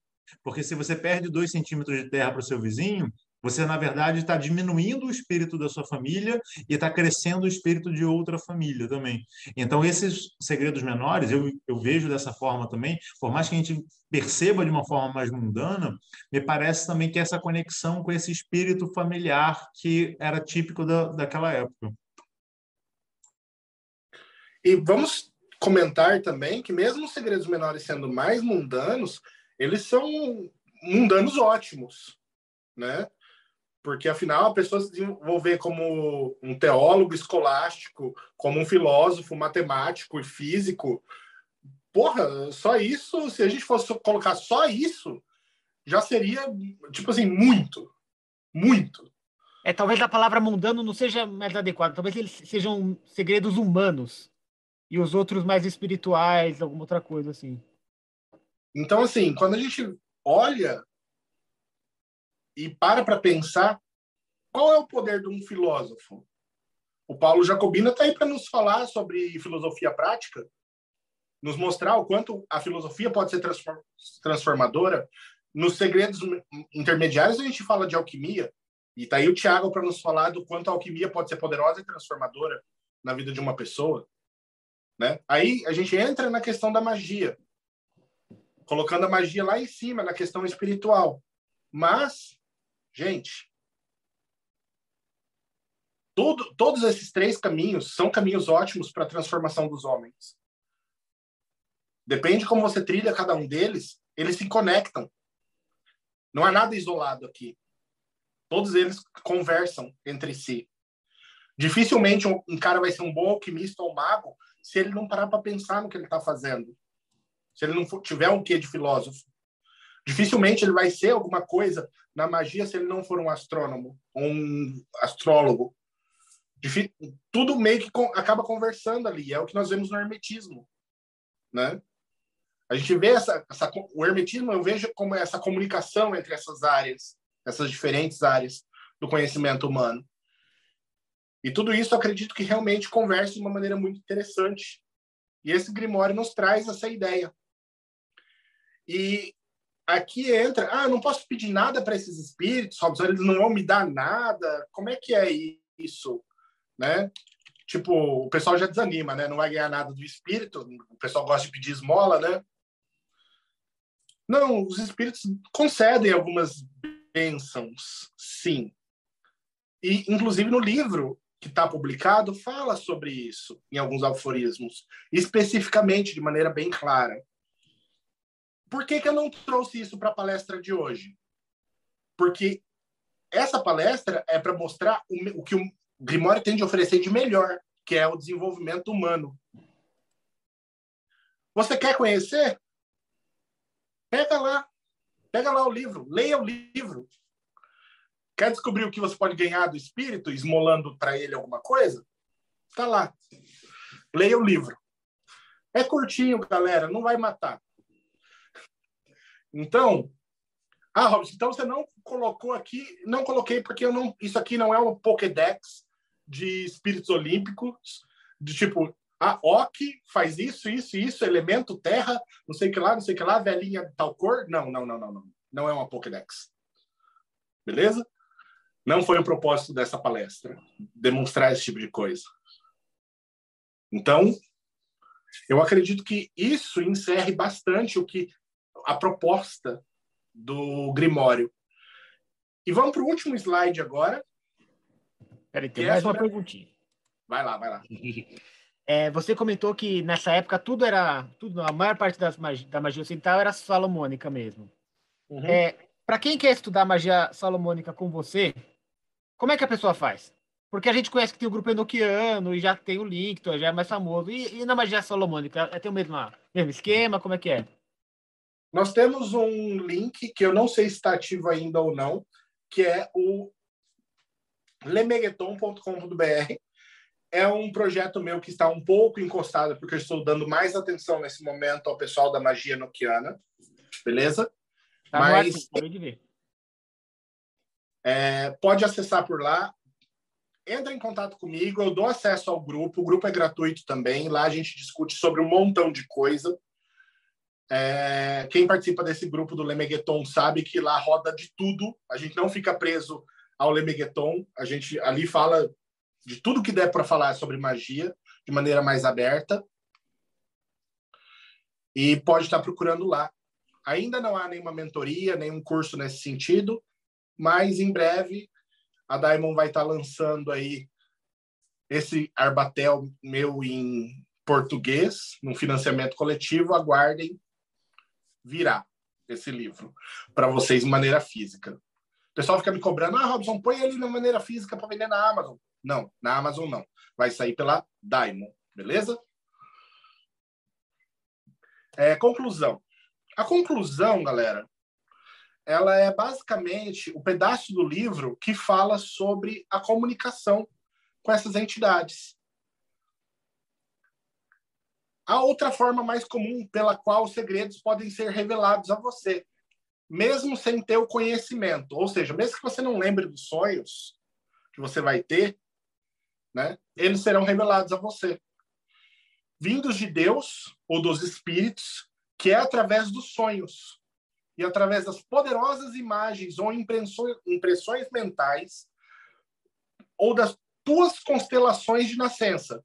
Porque se você perde dois centímetros de terra para o seu vizinho, você, na verdade, está diminuindo o espírito da sua família e está crescendo o espírito de outra família também. Então, esses segredos menores, eu, eu vejo dessa forma também, por mais que a gente perceba de uma forma mais mundana, me parece também que essa conexão com esse espírito familiar que era típico da, daquela época. E vamos comentar também que mesmo os segredos menores sendo mais mundanos, eles são mundanos ótimos, né? Porque afinal a pessoa se desenvolver como um teólogo escolástico, como um filósofo, matemático e físico, porra, só isso, se a gente fosse colocar só isso, já seria, tipo assim, muito, muito. É, talvez a palavra mundano não seja mais adequada, talvez eles sejam segredos humanos e os outros mais espirituais, alguma outra coisa assim. Então, assim, quando a gente olha e para para pensar qual é o poder de um filósofo. O Paulo Jacobina está aí para nos falar sobre filosofia prática, nos mostrar o quanto a filosofia pode ser transformadora. Nos segredos intermediários a gente fala de alquimia, e está aí o Tiago para nos falar do quanto a alquimia pode ser poderosa e transformadora na vida de uma pessoa. Né? Aí a gente entra na questão da magia, colocando a magia lá em cima, na questão espiritual. Mas Gente, todo, todos esses três caminhos são caminhos ótimos para a transformação dos homens. Depende de como você trilha cada um deles, eles se conectam. Não há nada isolado aqui. Todos eles conversam entre si. Dificilmente um, cara vai ser um bom alquimista ou mago se ele não parar para pensar no que ele está fazendo. Se ele não tiver um quê de filósofo. Dificilmente ele vai ser alguma coisa na magia se ele não for um astrônomo, um astrólogo. Tudo meio que acaba conversando ali. É o que nós vemos no hermetismo, né? A gente vê essa, essa, o hermetismo, eu vejo como essa comunicação entre essas áreas, essas diferentes áreas do conhecimento humano. E tudo isso acredito que realmente conversa de uma maneira muito interessante. E esse Grimório nos traz essa ideia. E aqui entra, ah, não posso pedir nada para esses espíritos, Robson, eles não vão me dar nada. Como é que é isso, né? Tipo, o pessoal já desanima, né? Não vai ganhar nada do espírito. O pessoal gosta de pedir esmola, né? Não, os espíritos concedem algumas bênçãos, sim. E, inclusive, no livro que está publicado, fala sobre isso em alguns aforismos, especificamente, de maneira bem clara. Por que, que eu não trouxe isso para a palestra de hoje? Porque essa palestra é para mostrar o, o que o Grimório tem de oferecer de melhor, que é o desenvolvimento humano. Você quer conhecer? Pega lá. Pega lá o livro. Leia o livro. Quer descobrir o que você pode ganhar do espírito, esmolando para ele alguma coisa? Está lá. Leia o livro. É curtinho, galera, não vai matar. Então, ah, Robson, então você não colocou aqui, não coloquei porque eu não, isso aqui não é um Pokédex de espíritos olímpicos, de tipo, a Ok faz isso, isso, isso, elemento terra, não sei que lá, não sei que lá, velhinha tal cor. Não, não, não, não, não. Não é uma Pokédex. Beleza? Não foi o propósito dessa palestra demonstrar esse tipo de coisa. Então, eu acredito que isso encerre bastante o que a proposta do Grimório. E vamos para o último slide agora. Peraí, tem mais uma perguntinha. Vai lá, vai lá. É, você comentou que nessa época tudo era, tudo, a maior parte das magia, da magia ocidental era salomônica mesmo. Uhum. É, para quem quer estudar magia salomônica com você, como é que a pessoa faz? Porque a gente conhece que tem o grupo enoquiano e já tem o Linkton, já é mais famoso. E, e na magia salomônica, é, tem o mesmo, mesmo esquema? Como é que é? Nós temos um link que eu não sei se está ativo ainda ou não, que é o lemegueton.com.br, é um projeto meu que está um pouco encostado, porque eu estou dando mais atenção nesse momento ao pessoal da magia noquiana, beleza? Tá Mas de ver. É, pode acessar por lá. Entra em contato comigo, eu dou acesso ao grupo. O grupo é gratuito também. Lá a gente discute sobre um montão de coisa. É, quem participa desse grupo do Lemegueton sabe que lá roda de tudo. A gente não fica preso ao Lemegueton. A gente ali fala de tudo que der para falar sobre magia de maneira mais aberta. E pode estar procurando lá. Ainda não há nenhuma mentoria, nenhum curso nesse sentido, mas em breve a Diamond vai estar lançando aí esse Arbatel meu em português, num financiamento coletivo. Aguardem, virá esse livro para vocês de maneira física. O pessoal fica me cobrando, ah, Robson, põe ele de maneira física para vender na Amazon. Não, na Amazon não. Vai sair pela Diamond, beleza? É, conclusão. A conclusão, galera, ela é basicamente o pedaço do livro que fala sobre a comunicação com essas entidades. A outra forma mais comum pela qual os segredos podem ser revelados a você, mesmo sem ter o conhecimento. Ou seja, mesmo que você não lembre dos sonhos que você vai ter, né? Eles serão revelados a você. Vindos de Deus ou dos espíritos, que é através dos sonhos e através das poderosas imagens ou impressões, mentais ou das tuas constelações de nascença.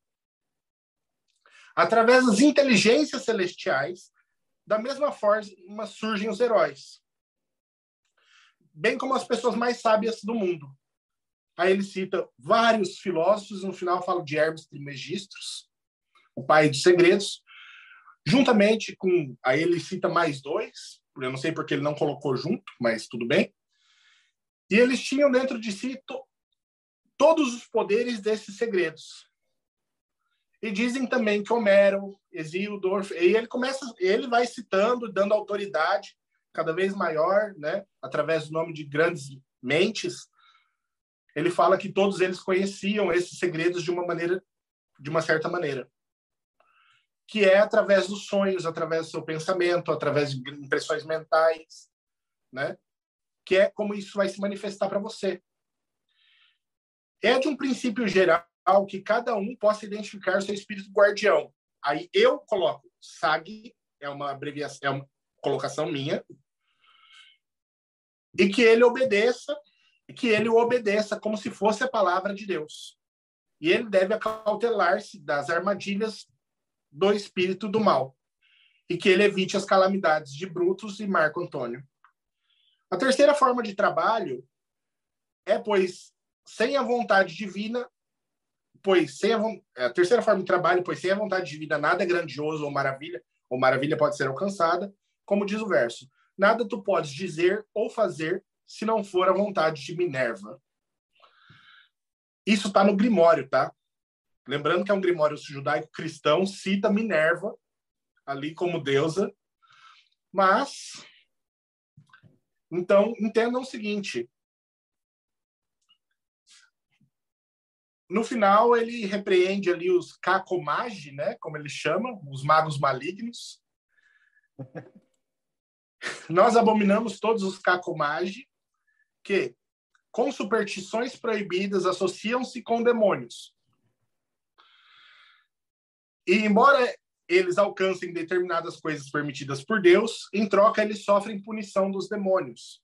Através das inteligências celestiais, da mesma forma surgem os heróis. Bem como as pessoas mais sábias do mundo. Aí ele cita vários filósofos, no final fala de Hermes Trismegistus, o pai dos segredos, juntamente com. Aí ele cita mais dois, eu não sei porque ele não colocou junto, mas tudo bem. E eles tinham dentro de si to, todos os poderes desses segredos. E dizem também que Homero, Exílio, e ele começa, ele vai citando, dando autoridade cada vez maior, né, através do nome de grandes mentes, ele fala que todos eles conheciam esses segredos de uma maneira, de uma certa maneira, que é através dos sonhos, através do seu pensamento, através de impressões mentais, né? Que é como isso vai se manifestar para você. É de um princípio geral que cada um possa identificar o seu espírito guardião. Aí eu coloco SAG, é uma abreviação, é uma colocação minha, e que ele obedeça que ele obedeça como se fosse a palavra de Deus. E ele deve acautelar-se das armadilhas do espírito do mal. e que ele evite as calamidades de Brutus e Marco Antônio. A terceira forma de trabalho é, pois, sem a vontade divina, pois sem a, é, a terceira forma de trabalho, pois sem a vontade divina nada é grandioso ou maravilha, ou maravilha pode ser alcançada, como diz o verso. Nada tu podes dizer ou fazer se não for a vontade de Minerva. Isso está no Grimório, tá? Lembrando que é um Grimório judaico-cristão, cita Minerva ali como deusa, mas então entendam o seguinte: no final ele repreende ali os Kakomagi, né, como ele chama, os magos malignos. Nós abominamos todos os Kakomagi que com superstições proibidas associam-se com demônios. E embora eles alcancem determinadas coisas permitidas por Deus, em troca eles sofrem punição dos demônios.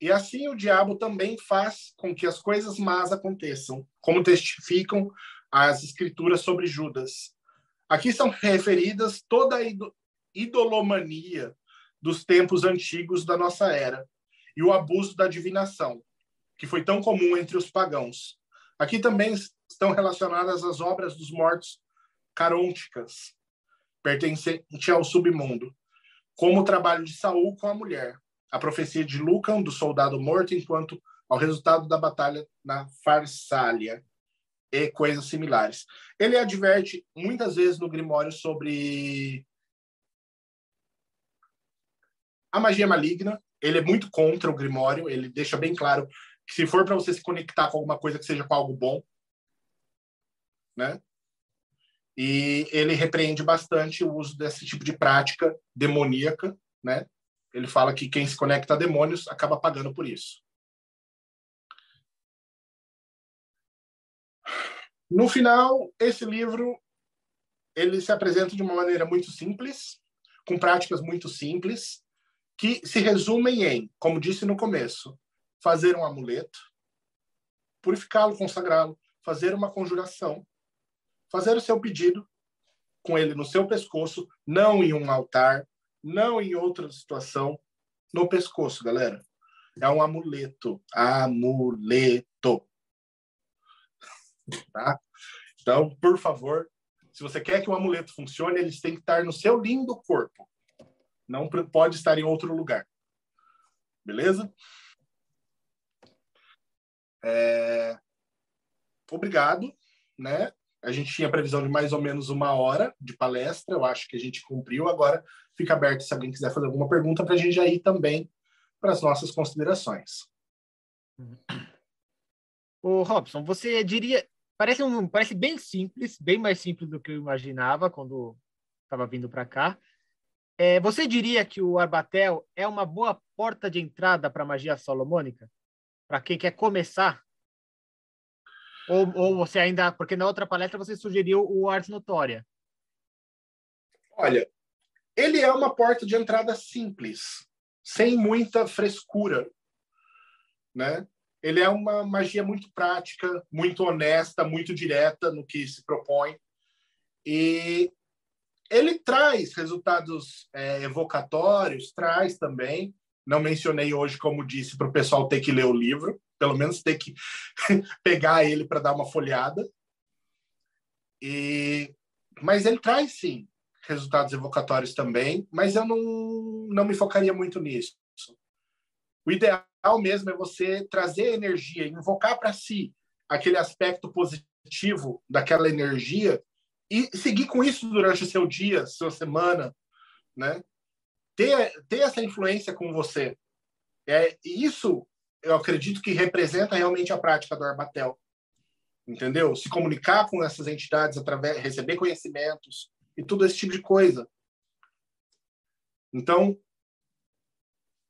E assim o diabo também faz com que as coisas más aconteçam, como testificam as escrituras sobre Judas. Aqui são referidas toda a idolomania dos tempos antigos da nossa era e o abuso da divinação, que foi tão comum entre os pagãos. Aqui também estão relacionadas as obras dos mortos carônticas, pertencente ao submundo, como o trabalho de Saul com a mulher, a profecia de Lucan do soldado morto enquanto ao resultado da batalha na Farsália e coisas similares. Ele adverte muitas vezes no Grimório sobre a magia maligna. Ele é muito contra o Grimório, ele deixa bem claro que se for para você se conectar com alguma coisa que seja com algo bom, né? E ele repreende bastante o uso desse tipo de prática demoníaca, né? Ele fala que quem se conecta a demônios acaba pagando por isso. No final, esse livro ele se apresenta de uma maneira muito simples, com práticas muito simples, que se resumem em, como disse no começo, fazer um amuleto, purificá-lo, consagrá-lo, fazer uma conjuração, fazer o seu pedido com ele no seu pescoço, não em um altar, não em outra situação, no pescoço, galera. É um amuleto. Amuleto. Tá? Então, por favor, se você quer que o amuleto funcione, eles têm que estar no seu lindo corpo. Não pode estar em outro lugar. Beleza? É... Obrigado, né? A gente tinha previsão de mais ou menos uma hora de palestra, eu acho que a gente cumpriu. Agora fica aberto se alguém quiser fazer alguma pergunta para a gente já ir também para as nossas considerações. O Robson, você diria, parece um, parece bem simples, bem mais simples do que eu imaginava quando estava vindo para cá. É, você diria que o Arbatel é uma boa porta de entrada para a magia solomônica? Para quem quer começar ou, ou você ainda. Porque na outra palestra você sugeriu o Ars Notória. Olha, ele é uma porta de entrada simples, sem muita frescura. Né? Ele é uma magia muito prática, muito honesta, muito direta no que se propõe. E ele traz resultados é, evocatórios, traz também. Não mencionei hoje, como disse, para o pessoal ter que ler o livro, pelo menos ter que pegar ele para dar uma folhada. E mas ele traz sim resultados evocatórios também, mas eu não não me focaria muito nisso. O ideal mesmo é você trazer energia, invocar para si aquele aspecto positivo daquela energia e seguir com isso durante o seu dia, sua semana, né? Ter, ter essa influência com você. É, isso eu acredito que representa realmente a prática do Arbatel. Entendeu? Se comunicar com essas entidades através receber conhecimentos e tudo esse tipo de coisa. Então,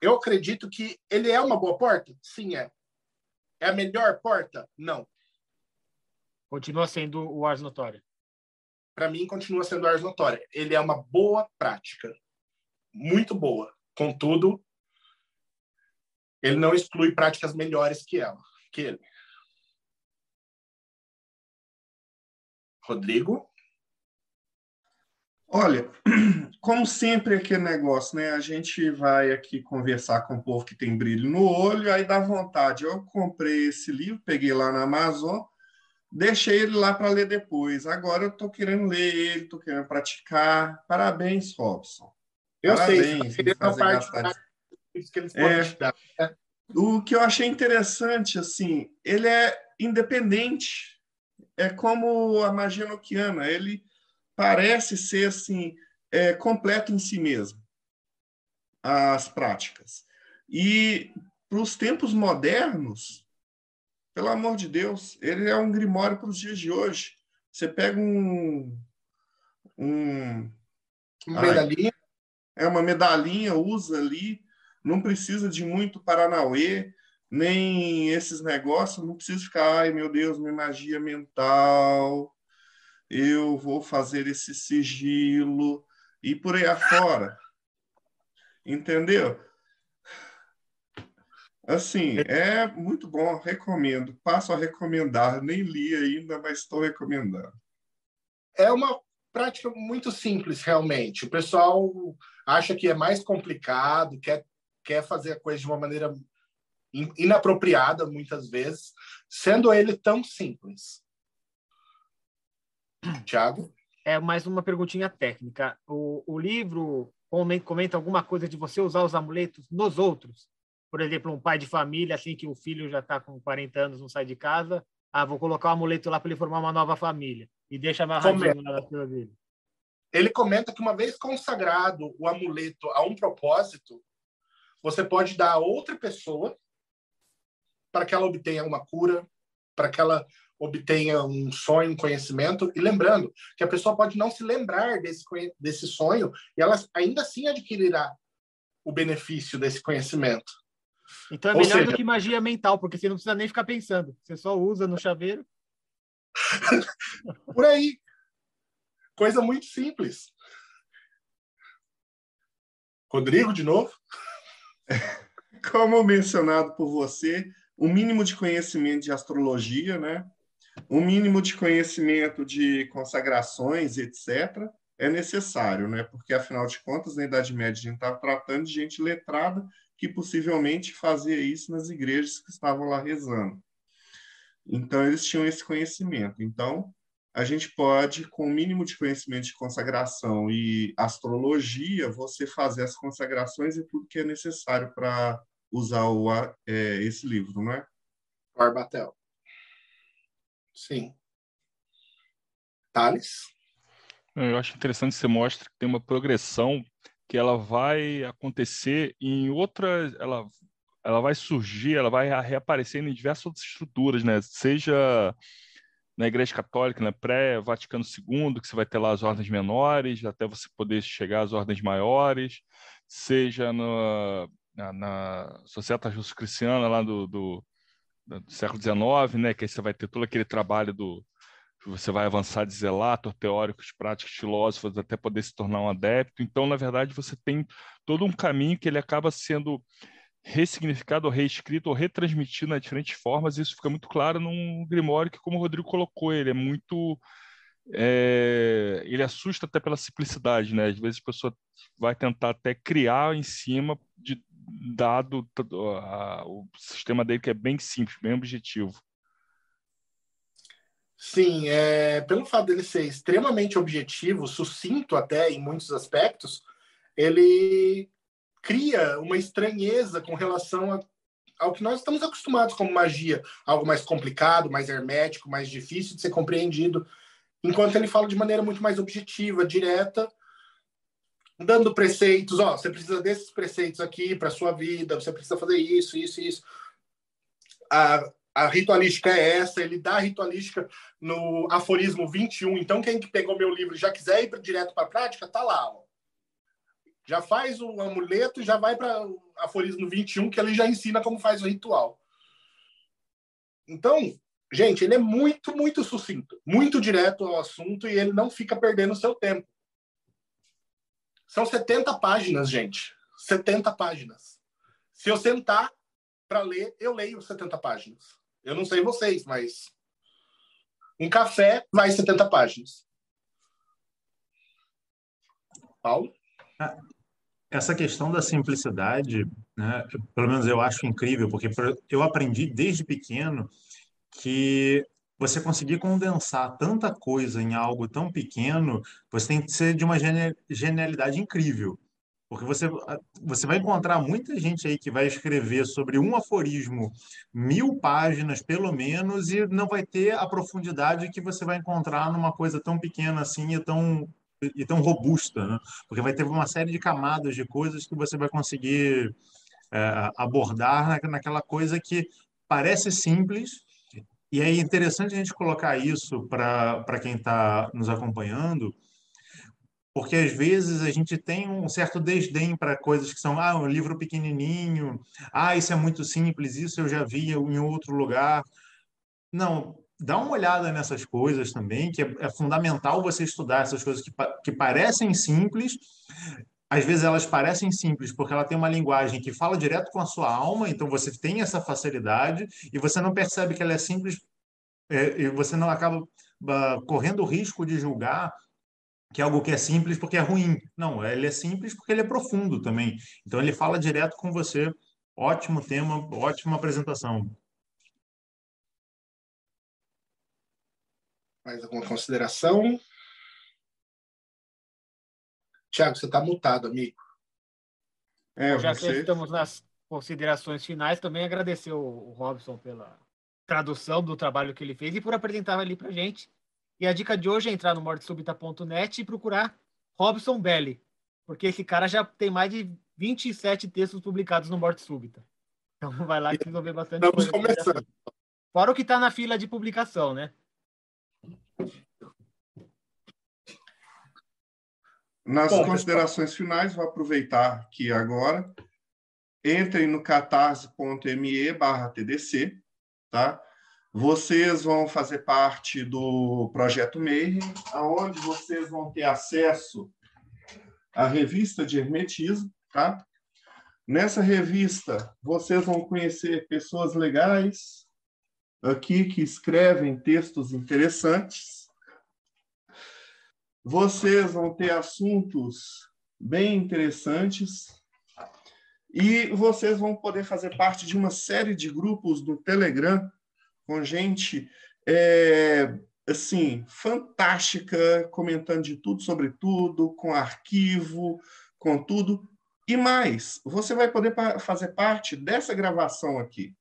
eu acredito que ele é uma boa porta? Sim, é. É a melhor porta? Não. Continua sendo o Ars Notória. Para mim, continua sendo o Ars Notória. Ele é uma boa prática. Muito boa. Contudo, ele não exclui práticas melhores que ela, que ele. Rodrigo? Olha, como sempre aquele negócio, né? A gente vai aqui conversar com o povo que tem brilho no olho, aí dá vontade. Eu comprei esse livro, peguei lá na Amazon, deixei ele lá para ler depois. Agora eu estou querendo ler ele, estou querendo praticar. Parabéns, Robson. Eu Parabéns sei, em fazer gastar isso que eles podem É. te dar. né? O que eu achei interessante, assim, ele é independente. É como a magia noquiana. Ele parece ser, assim, é, completo em si mesmo, as práticas. E para os tempos modernos, pelo amor de Deus, ele é um grimório para os dias de hoje. Você pega um, um Uma Ai. medalhinha. é uma medalhinha, usa ali, não precisa de muito Paranauê, nem esses negócios, não precisa ficar, ai meu Deus, minha magia mental, eu vou fazer esse sigilo e por aí afora. Entendeu? Assim, é muito bom, recomendo. Passo a recomendar, nem li ainda, mas estou recomendando. É uma prática muito simples, realmente. O pessoal acha que é mais complicado, quer, quer fazer a coisa de uma maneira in- inapropriada, muitas vezes, sendo ele tão simples. Tiago? É mais uma perguntinha técnica. O, o livro comen- comenta alguma coisa de você usar os amuletos nos outros? Por exemplo, um pai de família, assim que o filho já está com 40 anos, não sai de casa. Ah, vou colocar o amuleto lá para ele formar uma nova família. E deixa amarradinho na fila dele. ele comenta que uma vez consagrado o amuleto a um propósito, você pode dar a outra pessoa para que ela obtenha uma cura, para que ela obtenha um sonho, um conhecimento. E lembrando que a pessoa pode não se lembrar desse, desse sonho e ela ainda assim adquirirá o benefício desse conhecimento. Então é Ou melhor seja- do que magia mental, porque você não precisa nem ficar pensando. Você só usa no chaveiro. Por aí. Coisa muito simples. Rodrigo, de novo? Como mencionado por você, o mínimo de conhecimento de astrologia, né? O mínimo de conhecimento de consagrações, etc., é necessário, né? Porque, afinal de contas, na Idade Média, a gente estava tratando de gente letrada que possivelmente fazia isso nas igrejas que estavam lá rezando. Então, eles tinham esse conhecimento. Então, a gente pode, com o mínimo de conhecimento de consagração e astrologia, você fazer as consagrações e tudo que é necessário para usar o, é, esse livro, não é? Barbatel. Sim. Thales? Eu acho interessante que você mostra que tem uma progressão que ela vai acontecer em outras, ela, ela vai surgir, ela vai reaparecer em diversas outras estruturas, né? Seja na Igreja Católica, né? pré-Vaticano II, que você vai ter lá as ordens menores, até você poder chegar às ordens maiores, seja no, na, na Sociedade Justo-Cristiana lá do, do, do século XIX, né? Que aí você vai ter todo aquele trabalho do você vai avançar de zelator, teóricos, práticos, filósofos, até poder se tornar um adepto. Então, na verdade, você tem todo um caminho que ele acaba sendo ressignificado, ou reescrito, ou retransmitido nas diferentes formas. Isso fica muito claro num Grimório que, como o Rodrigo colocou, ele é muito... é, ele assusta até pela simplicidade, né? Às vezes a pessoa vai tentar até criar em cima de dado a, o sistema dele que é bem simples, bem objetivo. Sim, é, pelo fato dele ser extremamente objetivo, sucinto até em muitos aspectos, ele cria uma estranheza com relação a, ao que nós estamos acostumados como magia, algo mais complicado, mais hermético, mais difícil de ser compreendido, enquanto ele fala de maneira muito mais objetiva, direta, dando preceitos, ó, você precisa desses preceitos aqui para sua vida, você precisa fazer isso, isso, isso. A, a ritualística é essa, ele dá a ritualística no aforismo 21. Então, quem que pegou meu livro já quiser ir direto para a prática, tá lá. Ó. Já faz o amuleto já vai para aforismo 21, que ele já ensina como faz o ritual. Então, gente, ele é muito, muito sucinto, muito direto ao assunto e ele não fica perdendo o seu tempo. São 70 páginas, gente. 70 páginas. Se eu sentar para ler, eu leio 70 páginas. Eu não sei vocês, mas um café vai 70 páginas. Paulo? Essa questão da simplicidade, né, pelo menos eu acho incrível, porque eu aprendi desde pequeno que você conseguir condensar tanta coisa em algo tão pequeno, você tem que ser de uma genialidade incrível. Porque você, você vai encontrar muita gente aí que vai escrever sobre um aforismo mil páginas, pelo menos, e não vai ter a profundidade que você vai encontrar numa coisa tão pequena assim e tão, e tão robusta, né? Porque vai ter uma série de camadas de coisas que você vai conseguir é, abordar naquela coisa que parece simples, e é interessante a gente colocar isso para quem está nos acompanhando, porque às vezes a gente tem um certo desdém para coisas que são, ah, um livro pequenininho, ah, isso é muito simples, isso eu já vi em outro lugar. Não, dá uma olhada nessas coisas também, que é, é fundamental você estudar essas coisas que, que parecem simples, às vezes elas parecem simples porque ela tem uma linguagem que fala direto com a sua alma, então você tem essa facilidade e você não percebe que ela é simples é, e você não acaba uh, correndo o risco de julgar que é algo que é simples porque é ruim. Não, ele é simples porque ele é profundo também. Então ele fala direto com você. Ótimo tema, ótima apresentação. Mais alguma consideração? Tiago, você está mutado, amigo. É, Já você... que estamos nas considerações finais, também agradecer o Robson pela tradução do trabalho que ele fez e por apresentar ali para gente. E a dica de hoje é entrar no mortesubita.net e procurar Robson Belli, porque esse cara já tem mais de 27 textos publicados no Morte Súbita. Então vai lá que vocês vão ver bastante Estamos coisa. Começando. Fora o que está na fila de publicação, né? Nas Bom, considerações pessoal. finais, vou aproveitar aqui agora. Entrem no catarse.me barra TDC, tá? Vocês vão fazer parte do projeto Mayhem, aonde vocês vão ter acesso à revista de hermetismo, tá? Nessa revista, vocês vão conhecer pessoas legais aqui que escrevem textos interessantes. Vocês vão ter assuntos bem interessantes e vocês vão poder fazer parte de uma série de grupos do Telegram com gente é, assim fantástica, comentando de tudo sobre tudo, com arquivo, com tudo. E mais, você vai poder fazer parte dessa gravação aqui.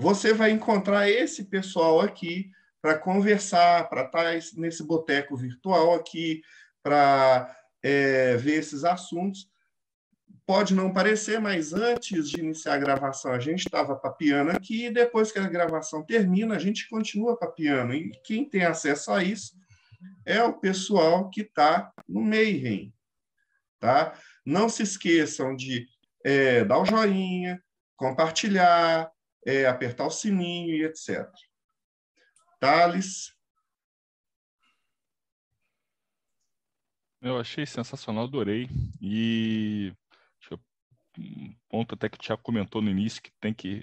Você vai encontrar esse pessoal aqui para conversar, para estar nesse boteco virtual aqui, para é, ver esses assuntos. Pode não parecer, mas antes de iniciar a gravação, a gente estava papiando aqui, e depois que a gravação termina, a gente continua papiando. E quem tem acesso a isso é o pessoal que está no Mayhem. Tá? Não se esqueçam de é, dar o joinha, compartilhar, é, apertar o sininho e etc. Thales? Eu achei sensacional, adorei. E um ponto até que o Thiago comentou no início que tem que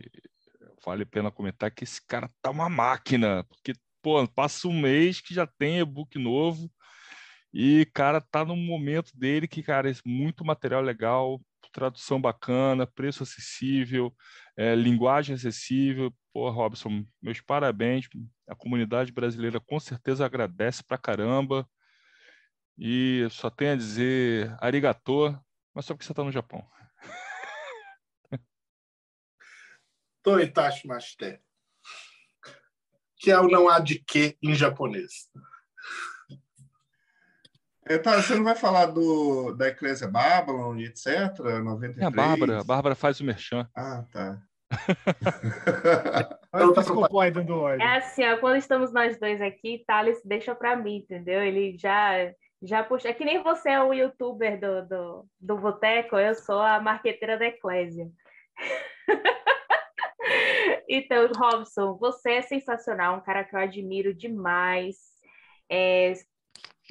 vale a pena comentar que esse cara tá uma máquina, porque pô, passa um mês que já tem e-book novo e cara tá num momento dele que cara é muito material legal, tradução bacana, preço acessível, é, linguagem acessível. Pô, Robson, meus parabéns. A comunidade brasileira com certeza agradece pra caramba. E só tenho a dizer arigatô, mas só porque você está no Japão. Toitashi Master, que é o não há de que em japonês. É, tá, você não vai falar do, da Eclésia Babylon e etc? 93? É a Bárbara. A Bárbara faz o merchan. Ah, tá. É assim, ó, quando estamos nós dois aqui, Thales deixa para mim, entendeu? Ele já já puxa. É que nem você é o youtuber do, do, do Boteco, eu sou a marqueteira da Eclésia. então, Robson, você é sensacional, um cara que eu admiro demais. É...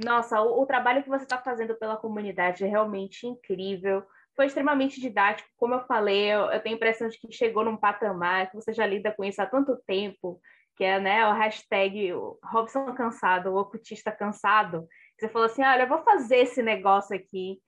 Nossa, o, o trabalho que você está fazendo pela comunidade é realmente incrível. Foi extremamente didático, como eu falei, eu, eu tenho a impressão de que chegou num patamar que você já lida com isso há tanto tempo, que é né, o hashtag Robson cansado, o ocultista cansado, Você falou assim: olha, eu vou fazer esse negócio aqui,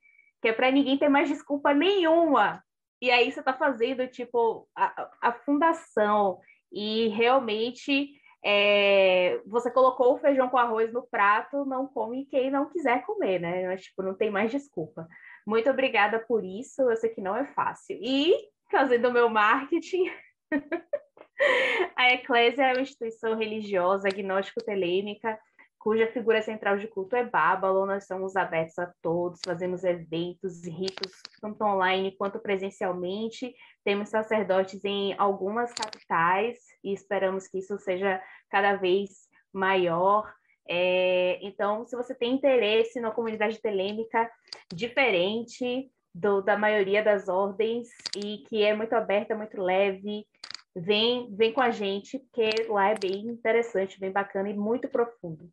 que é para ninguém ter mais desculpa nenhuma. E aí você está fazendo, tipo, a, a fundação. E realmente é, você colocou o feijão com arroz no prato, não come quem não quiser comer, né? Mas, tipo, não tem mais desculpa. Muito obrigada por isso, eu sei que não é fácil. E, fazendo o meu marketing, a Eclésia é uma instituição religiosa agnóstico-telêmica cuja figura central de culto é Bábalo. Nós somos abertos a todos, fazemos eventos ritos, tanto online quanto presencialmente. Temos sacerdotes em algumas capitais e esperamos que isso seja cada vez maior. É, então, se você tem interesse numa comunidade telêmica diferente do, da maioria das ordens e que é muito aberta, muito leve, vem, vem com a gente, porque lá é bem interessante, bem bacana e muito profundo.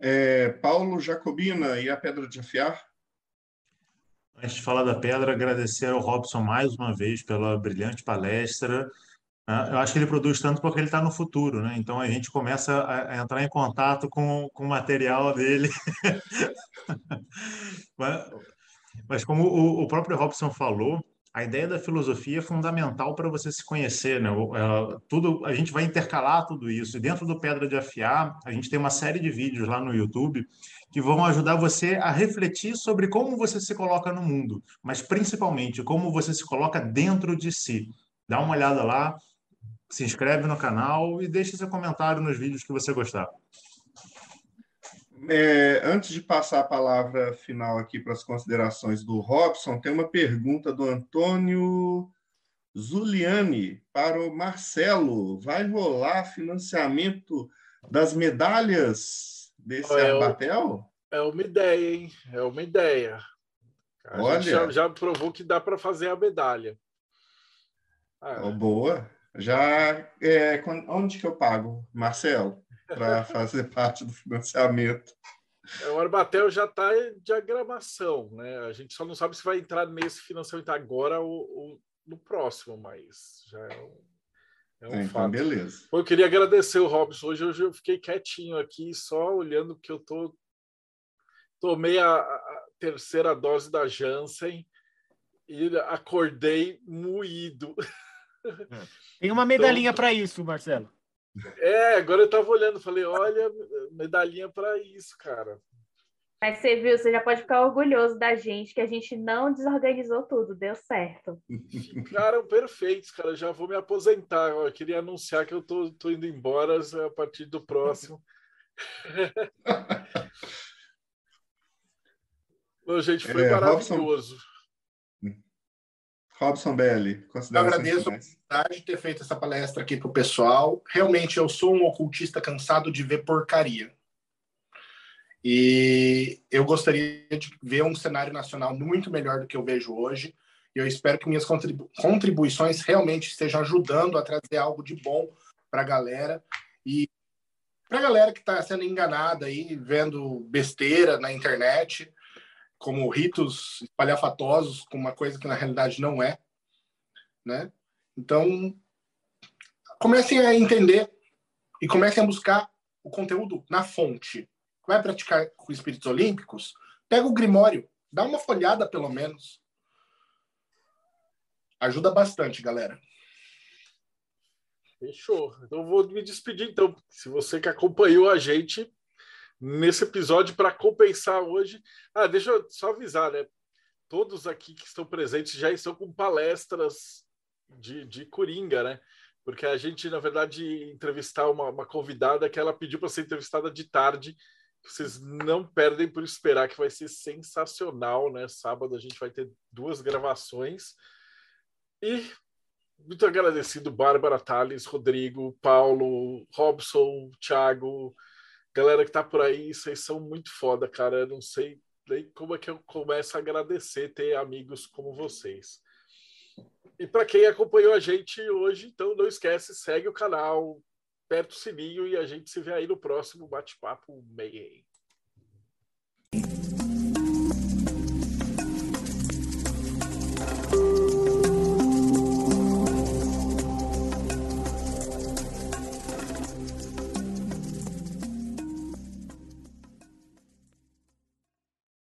É, Paulo Jacobina e a Pedra de Afiar? Antes de falar da pedra, agradecer ao Robson mais uma vez pela brilhante palestra. Né? Eu acho que ele produz tanto porque ele está no futuro, né? Então a gente começa a entrar em contato com, com o material dele. mas, mas, como o, o próprio Robson falou, a ideia da filosofia é fundamental para você se conhecer, né? É, tudo, a gente vai intercalar tudo isso. E dentro do Pedra de Afiar, a gente tem uma série de vídeos lá no YouTube que vão ajudar você a refletir sobre como você se coloca no mundo, mas principalmente como você se coloca dentro de si. Dá uma olhada lá, se inscreve no canal e deixe seu comentário nos vídeos que você gostar. É, antes de passar a palavra final aqui para as considerações do Robson, tem uma pergunta do Antônio Zuliani para o Marcelo. Vai rolar financiamento das medalhas desse é, Arbatel? É uma ideia, hein? É uma ideia. A Olha. já, já provou que dá para fazer a medalha. Ah. Oh, boa. Já é, onde que eu pago, Marcelo? Para fazer parte do financiamento. É, o Arbatel já está em diagramação, né? A gente só não sabe se vai entrar nesse financiamento agora ou, ou no próximo, mas já é um, é um é, então, fato. beleza. Eu queria agradecer o Robson. Hoje, hoje eu fiquei quietinho aqui, só olhando que eu tô tomei a, a terceira dose da Janssen e acordei moído. Tem uma medalhinha então, para isso, Marcelo. É, agora eu tava olhando, falei, olha, medalhinha para isso, cara. Mas você viu, você já pode ficar orgulhoso da gente, que a gente não desorganizou tudo, deu certo. Ficaram perfeitos, cara. Já vou me aposentar. Eu queria anunciar que eu tô, tô indo embora a partir do próximo. Bom, gente, foi é, maravilhoso. Robson... Robson Belli, Eu agradeço a oportunidade de ter feito essa palestra aqui para o pessoal. Realmente, eu sou um ocultista cansado de ver porcaria. E eu gostaria de ver um cenário nacional muito melhor do que eu vejo hoje. E eu espero que minhas contribu contribuições realmente estejam ajudando a trazer algo de bom para a galera. E para a galera que está sendo enganada aí, vendo besteira na internet, como ritos espalhafatosos com uma coisa que na realidade não é, né? Então, comecem a entender e comecem a buscar o conteúdo na fonte. Vai praticar com espíritos olímpicos? Pega o Grimório, dá uma folhada pelo menos. Ajuda bastante, galera. Fechou. Então vou me despedir então. Se você que acompanhou a gente, nesse episódio para compensar hoje. Ah, deixa eu só avisar, né? Todos aqui que estão presentes já estão com palestras de, de Coringa, né? Porque a gente, na verdade, entrevistar uma, uma convidada que ela pediu para ser entrevistada de tarde. Vocês não perdem por esperar, que vai ser sensacional, né? Sábado a gente vai ter duas gravações. E muito agradecido, Bárbara, Thales, Rodrigo, Paulo, Robson, Thiago, Galera que tá por aí, vocês são muito foda, cara. Eu não sei nem como é que eu começo a agradecer ter amigos como vocês. E para quem acompanhou a gente hoje, então não esquece, segue o canal, aperta o sininho e a gente se vê aí no próximo bate-papo meio.